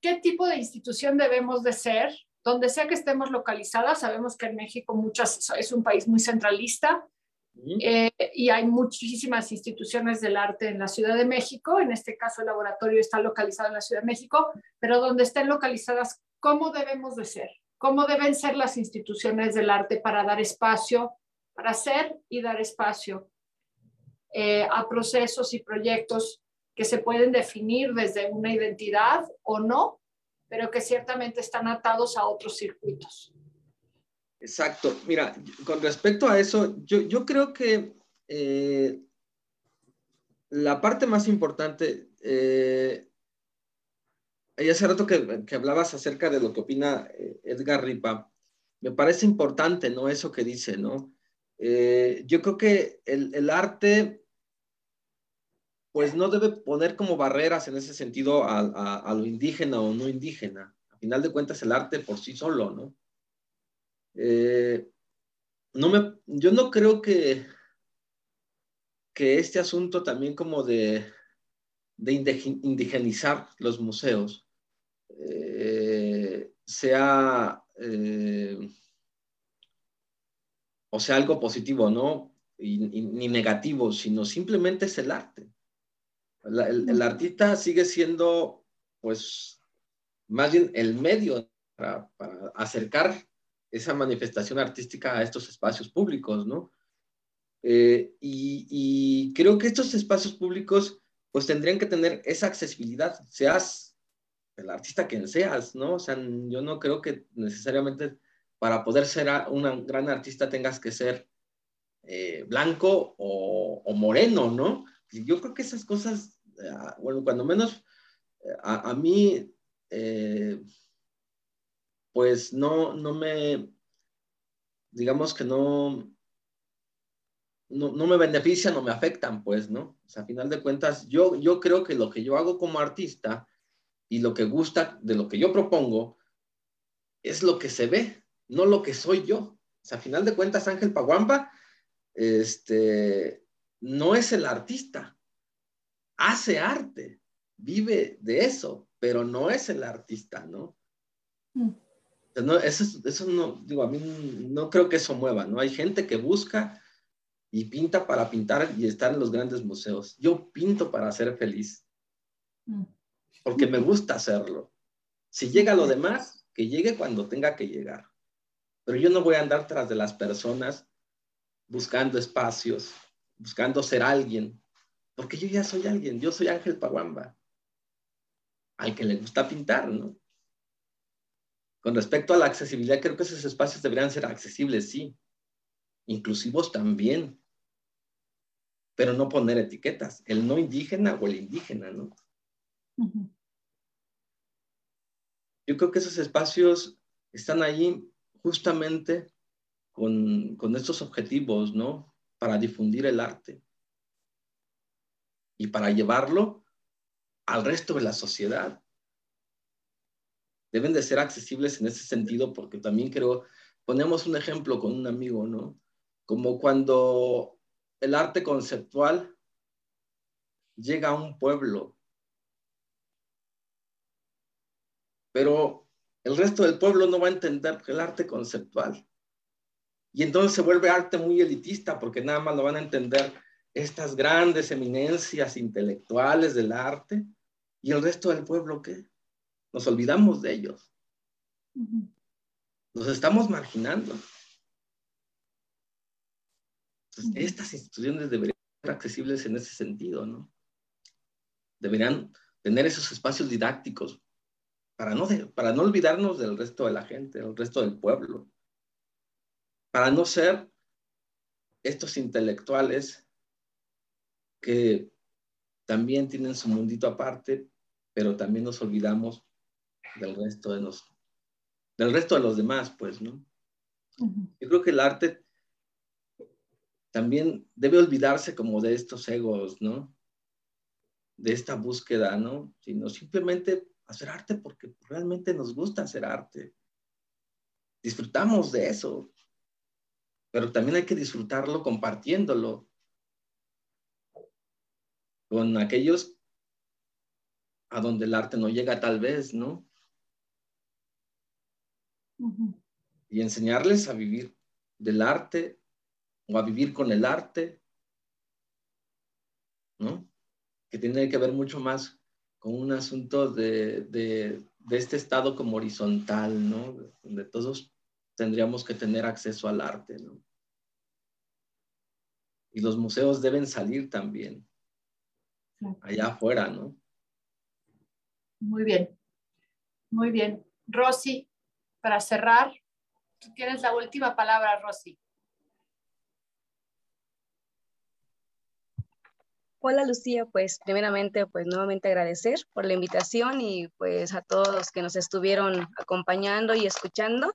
¿Qué tipo de institución debemos de ser donde sea que estemos localizadas, sabemos que en México muchas, es un país muy centralista eh, y hay muchísimas instituciones del arte en la Ciudad de México, en este caso el laboratorio está localizado en la Ciudad de México, pero donde estén localizadas, ¿cómo debemos de ser? ¿Cómo deben ser las instituciones del arte para dar espacio, para hacer y dar espacio eh, a procesos y proyectos que se pueden definir desde una identidad o no, pero que ciertamente están atados a otros circuitos. Exacto. Mira, con respecto a eso, yo, creo que eh, la parte más importante, eh, hace rato que, hablabas acerca de lo que opina eh, Edgar Ripa, me parece importante, ¿no? Eso que dice, ¿no? Yo creo que el, arte pues no debe poner como barreras en ese sentido a, lo indígena o no indígena. A final de cuentas, el arte por sí solo, ¿no? Eh, no me, yo no creo que, que este asunto también como de, de indigenizar los museos eh, sea, eh, o sea, algo positivo, ¿no? ni negativo, sino simplemente es el arte el, artista sigue siendo, pues, más bien el medio para, acercar esa manifestación artística a estos espacios públicos, ¿no? Eh, y, creo que estos espacios públicos, pues, tendrían que tener esa accesibilidad, seas el artista quien seas, ¿no? O sea, yo no creo que necesariamente para poder ser un gran artista tengas que ser eh, blanco o, o moreno, ¿no? yo creo que esas cosas, eh, bueno, cuando menos a, mí, pues no, no me, digamos que no, no, no, me benefician o me afectan, pues, ¿no? O sea, a final de cuentas, yo, yo creo que lo que yo hago como artista y lo que gusta de lo que yo propongo es lo que se ve, no lo que soy yo. O sea, a final de cuentas, Ángel Paguampa, este, no es el artista. hace arte, vive de eso, pero no es el artista, ¿no? Mm. No, eso, eso no, digo, a mí no creo que eso mueva, ¿no? Hay gente que busca y pinta para pintar y estar en los grandes museos. Yo pinto para ser feliz, mm. porque me gusta hacerlo. Si llega lo demás, que llegue cuando tenga que llegar. Pero yo no voy a andar tras de las personas buscando espacios, buscando ser alguien, porque yo ya soy alguien, yo soy Ángel Paguamba, al que le gusta pintar, ¿no? Con respecto a la accesibilidad, creo que esos espacios deberían ser accesibles, sí, inclusivos también, pero no poner etiquetas, el no indígena o el indígena, ¿no? Yo creo que esos espacios están ahí justamente con, con estos objetivos, ¿no? Para difundir el arte. Y para llevarlo al resto de la sociedad deben de ser accesibles en ese sentido, porque también creo, ponemos un ejemplo con un amigo, ¿no? Como cuando el arte conceptual llega a un pueblo, pero el resto del pueblo no va a entender el arte conceptual. Y entonces se vuelve arte muy elitista, porque nada más lo van a entender estas grandes eminencias intelectuales del arte, y el resto del pueblo, ¿qué? Nos olvidamos de ellos. Nos estamos marginando. estas instituciones deberían ser accesibles en ese sentido, ¿no? Deberían tener esos espacios didácticos para no, para no olvidarnos del resto de la gente, del resto del pueblo, para no ser estos intelectuales que también tienen su mundito aparte, pero también nos olvidamos del resto de los, del resto de los demás, pues, ¿no? Yo creo que el arte también debe olvidarse como de estos egos, ¿no? De esta búsqueda, ¿no? Sino simplemente hacer arte porque realmente nos gusta hacer arte. Disfrutamos de eso, pero también hay que disfrutarlo compartiéndolo con aquellos a donde el arte no llega tal vez, ¿no? Y enseñarles a vivir del arte o a vivir con el arte, ¿no? Que tiene que ver mucho más con un asunto de, de, de este estado como horizontal, ¿no? Donde todos tendríamos que tener acceso al arte, ¿no? Y los museos deben salir también allá afuera, ¿no? Muy bien, muy bien. Rosy, para cerrar, tú tienes la última palabra, Rosy. Hola Lucía, pues primeramente pues nuevamente agradecer por la invitación y pues a todos los que nos estuvieron acompañando y escuchando.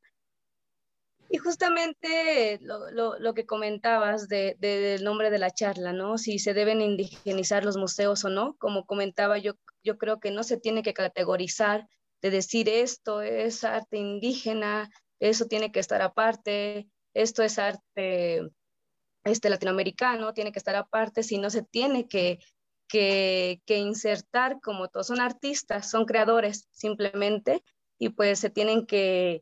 Y justamente lo, que comentabas del nombre de la charla, ¿no? Si se deben indigenizar los museos o no, como comentaba yo, yo creo que no se tiene que categorizar de decir esto es arte indígena, eso tiene que estar aparte, esto es arte este, latinoamericano, tiene que estar aparte, sino se tiene que, que, que insertar como todos son artistas, son creadores simplemente, y pues se tienen que,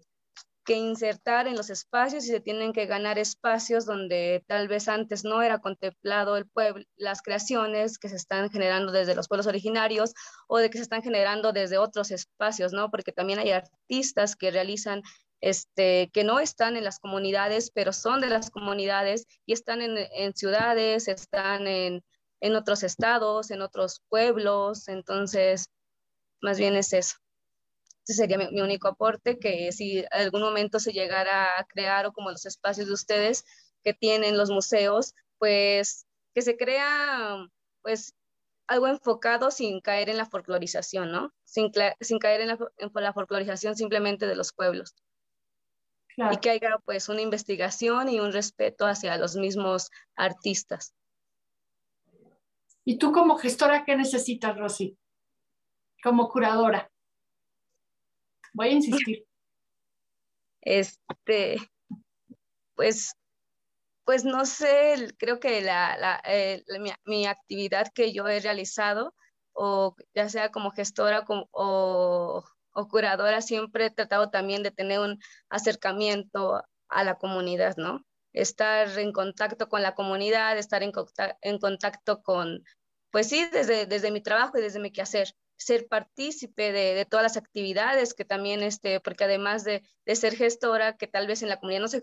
que insertar en los espacios y se tienen que ganar espacios donde tal vez antes no era contemplado el pueblo, las creaciones que se están generando desde los pueblos originarios o de que se están generando desde otros espacios, ¿no? Porque también hay artistas que realizan este, que no están en las comunidades, pero son de las comunidades y están en, en ciudades, están en, en otros estados, en otros pueblos, entonces, más bien es eso. Ese sería mi, único aporte, que si en algún momento se llegara a crear o como los espacios de ustedes que tienen los museos, pues que se crea pues algo enfocado sin caer en la folclorización, ¿no? Sin, sin caer en la, en la, folclorización simplemente de los pueblos. Y que haya pues una investigación y un respeto hacia los mismos artistas. ¿Y tú como gestora qué necesitas, Rosy? Como curadora. Voy a insistir. Este, pues pues no sé, creo que la, eh, mi, actividad que yo he realizado, o ya sea como gestora o, curadora, siempre he tratado también de tener un acercamiento a la comunidad, ¿no? Estar en contacto con la comunidad, estar en, en contacto con, pues sí, desde, desde mi trabajo y desde mi quehacer ser partícipe de, todas las actividades que también, este, porque además de, ser gestora, que tal vez en la comunidad no se,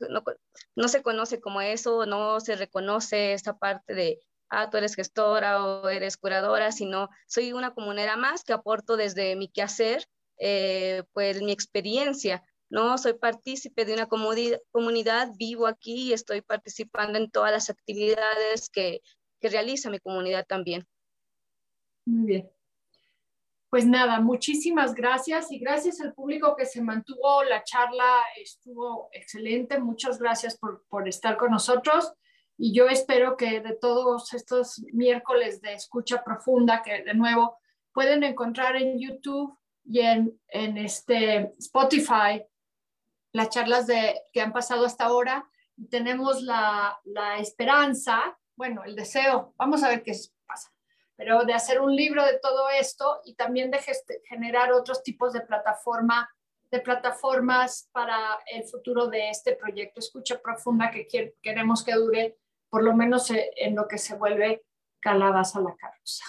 no, se conoce como eso, no se reconoce esta parte de, ah, tú eres gestora o eres curadora, sino soy una comunera más que aporto desde mi quehacer, eh, pues mi experiencia, ¿no? Soy partícipe de una comunidad, vivo aquí y estoy participando en todas las actividades que, que realiza mi comunidad también. Muy bien. Pues nada, muchísimas gracias y gracias al público que se mantuvo. La charla estuvo excelente. Muchas gracias por, por estar con nosotros. Y yo espero que de todos estos miércoles de escucha profunda, que de nuevo pueden encontrar en YouTube y en, en este Spotify las charlas de, que han pasado hasta ahora. tenemos la, la esperanza, bueno, el deseo, vamos a ver qué pasa pero de hacer un libro de todo esto y también de generar otros tipos de plataforma de plataformas para el futuro de este proyecto Escucha Profunda que queremos que dure por lo menos eh, en lo que se vuelve caladas a la carroza.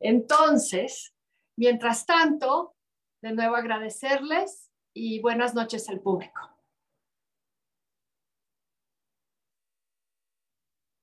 Entonces, mientras tanto, de nuevo agradecerles y buenas noches al público.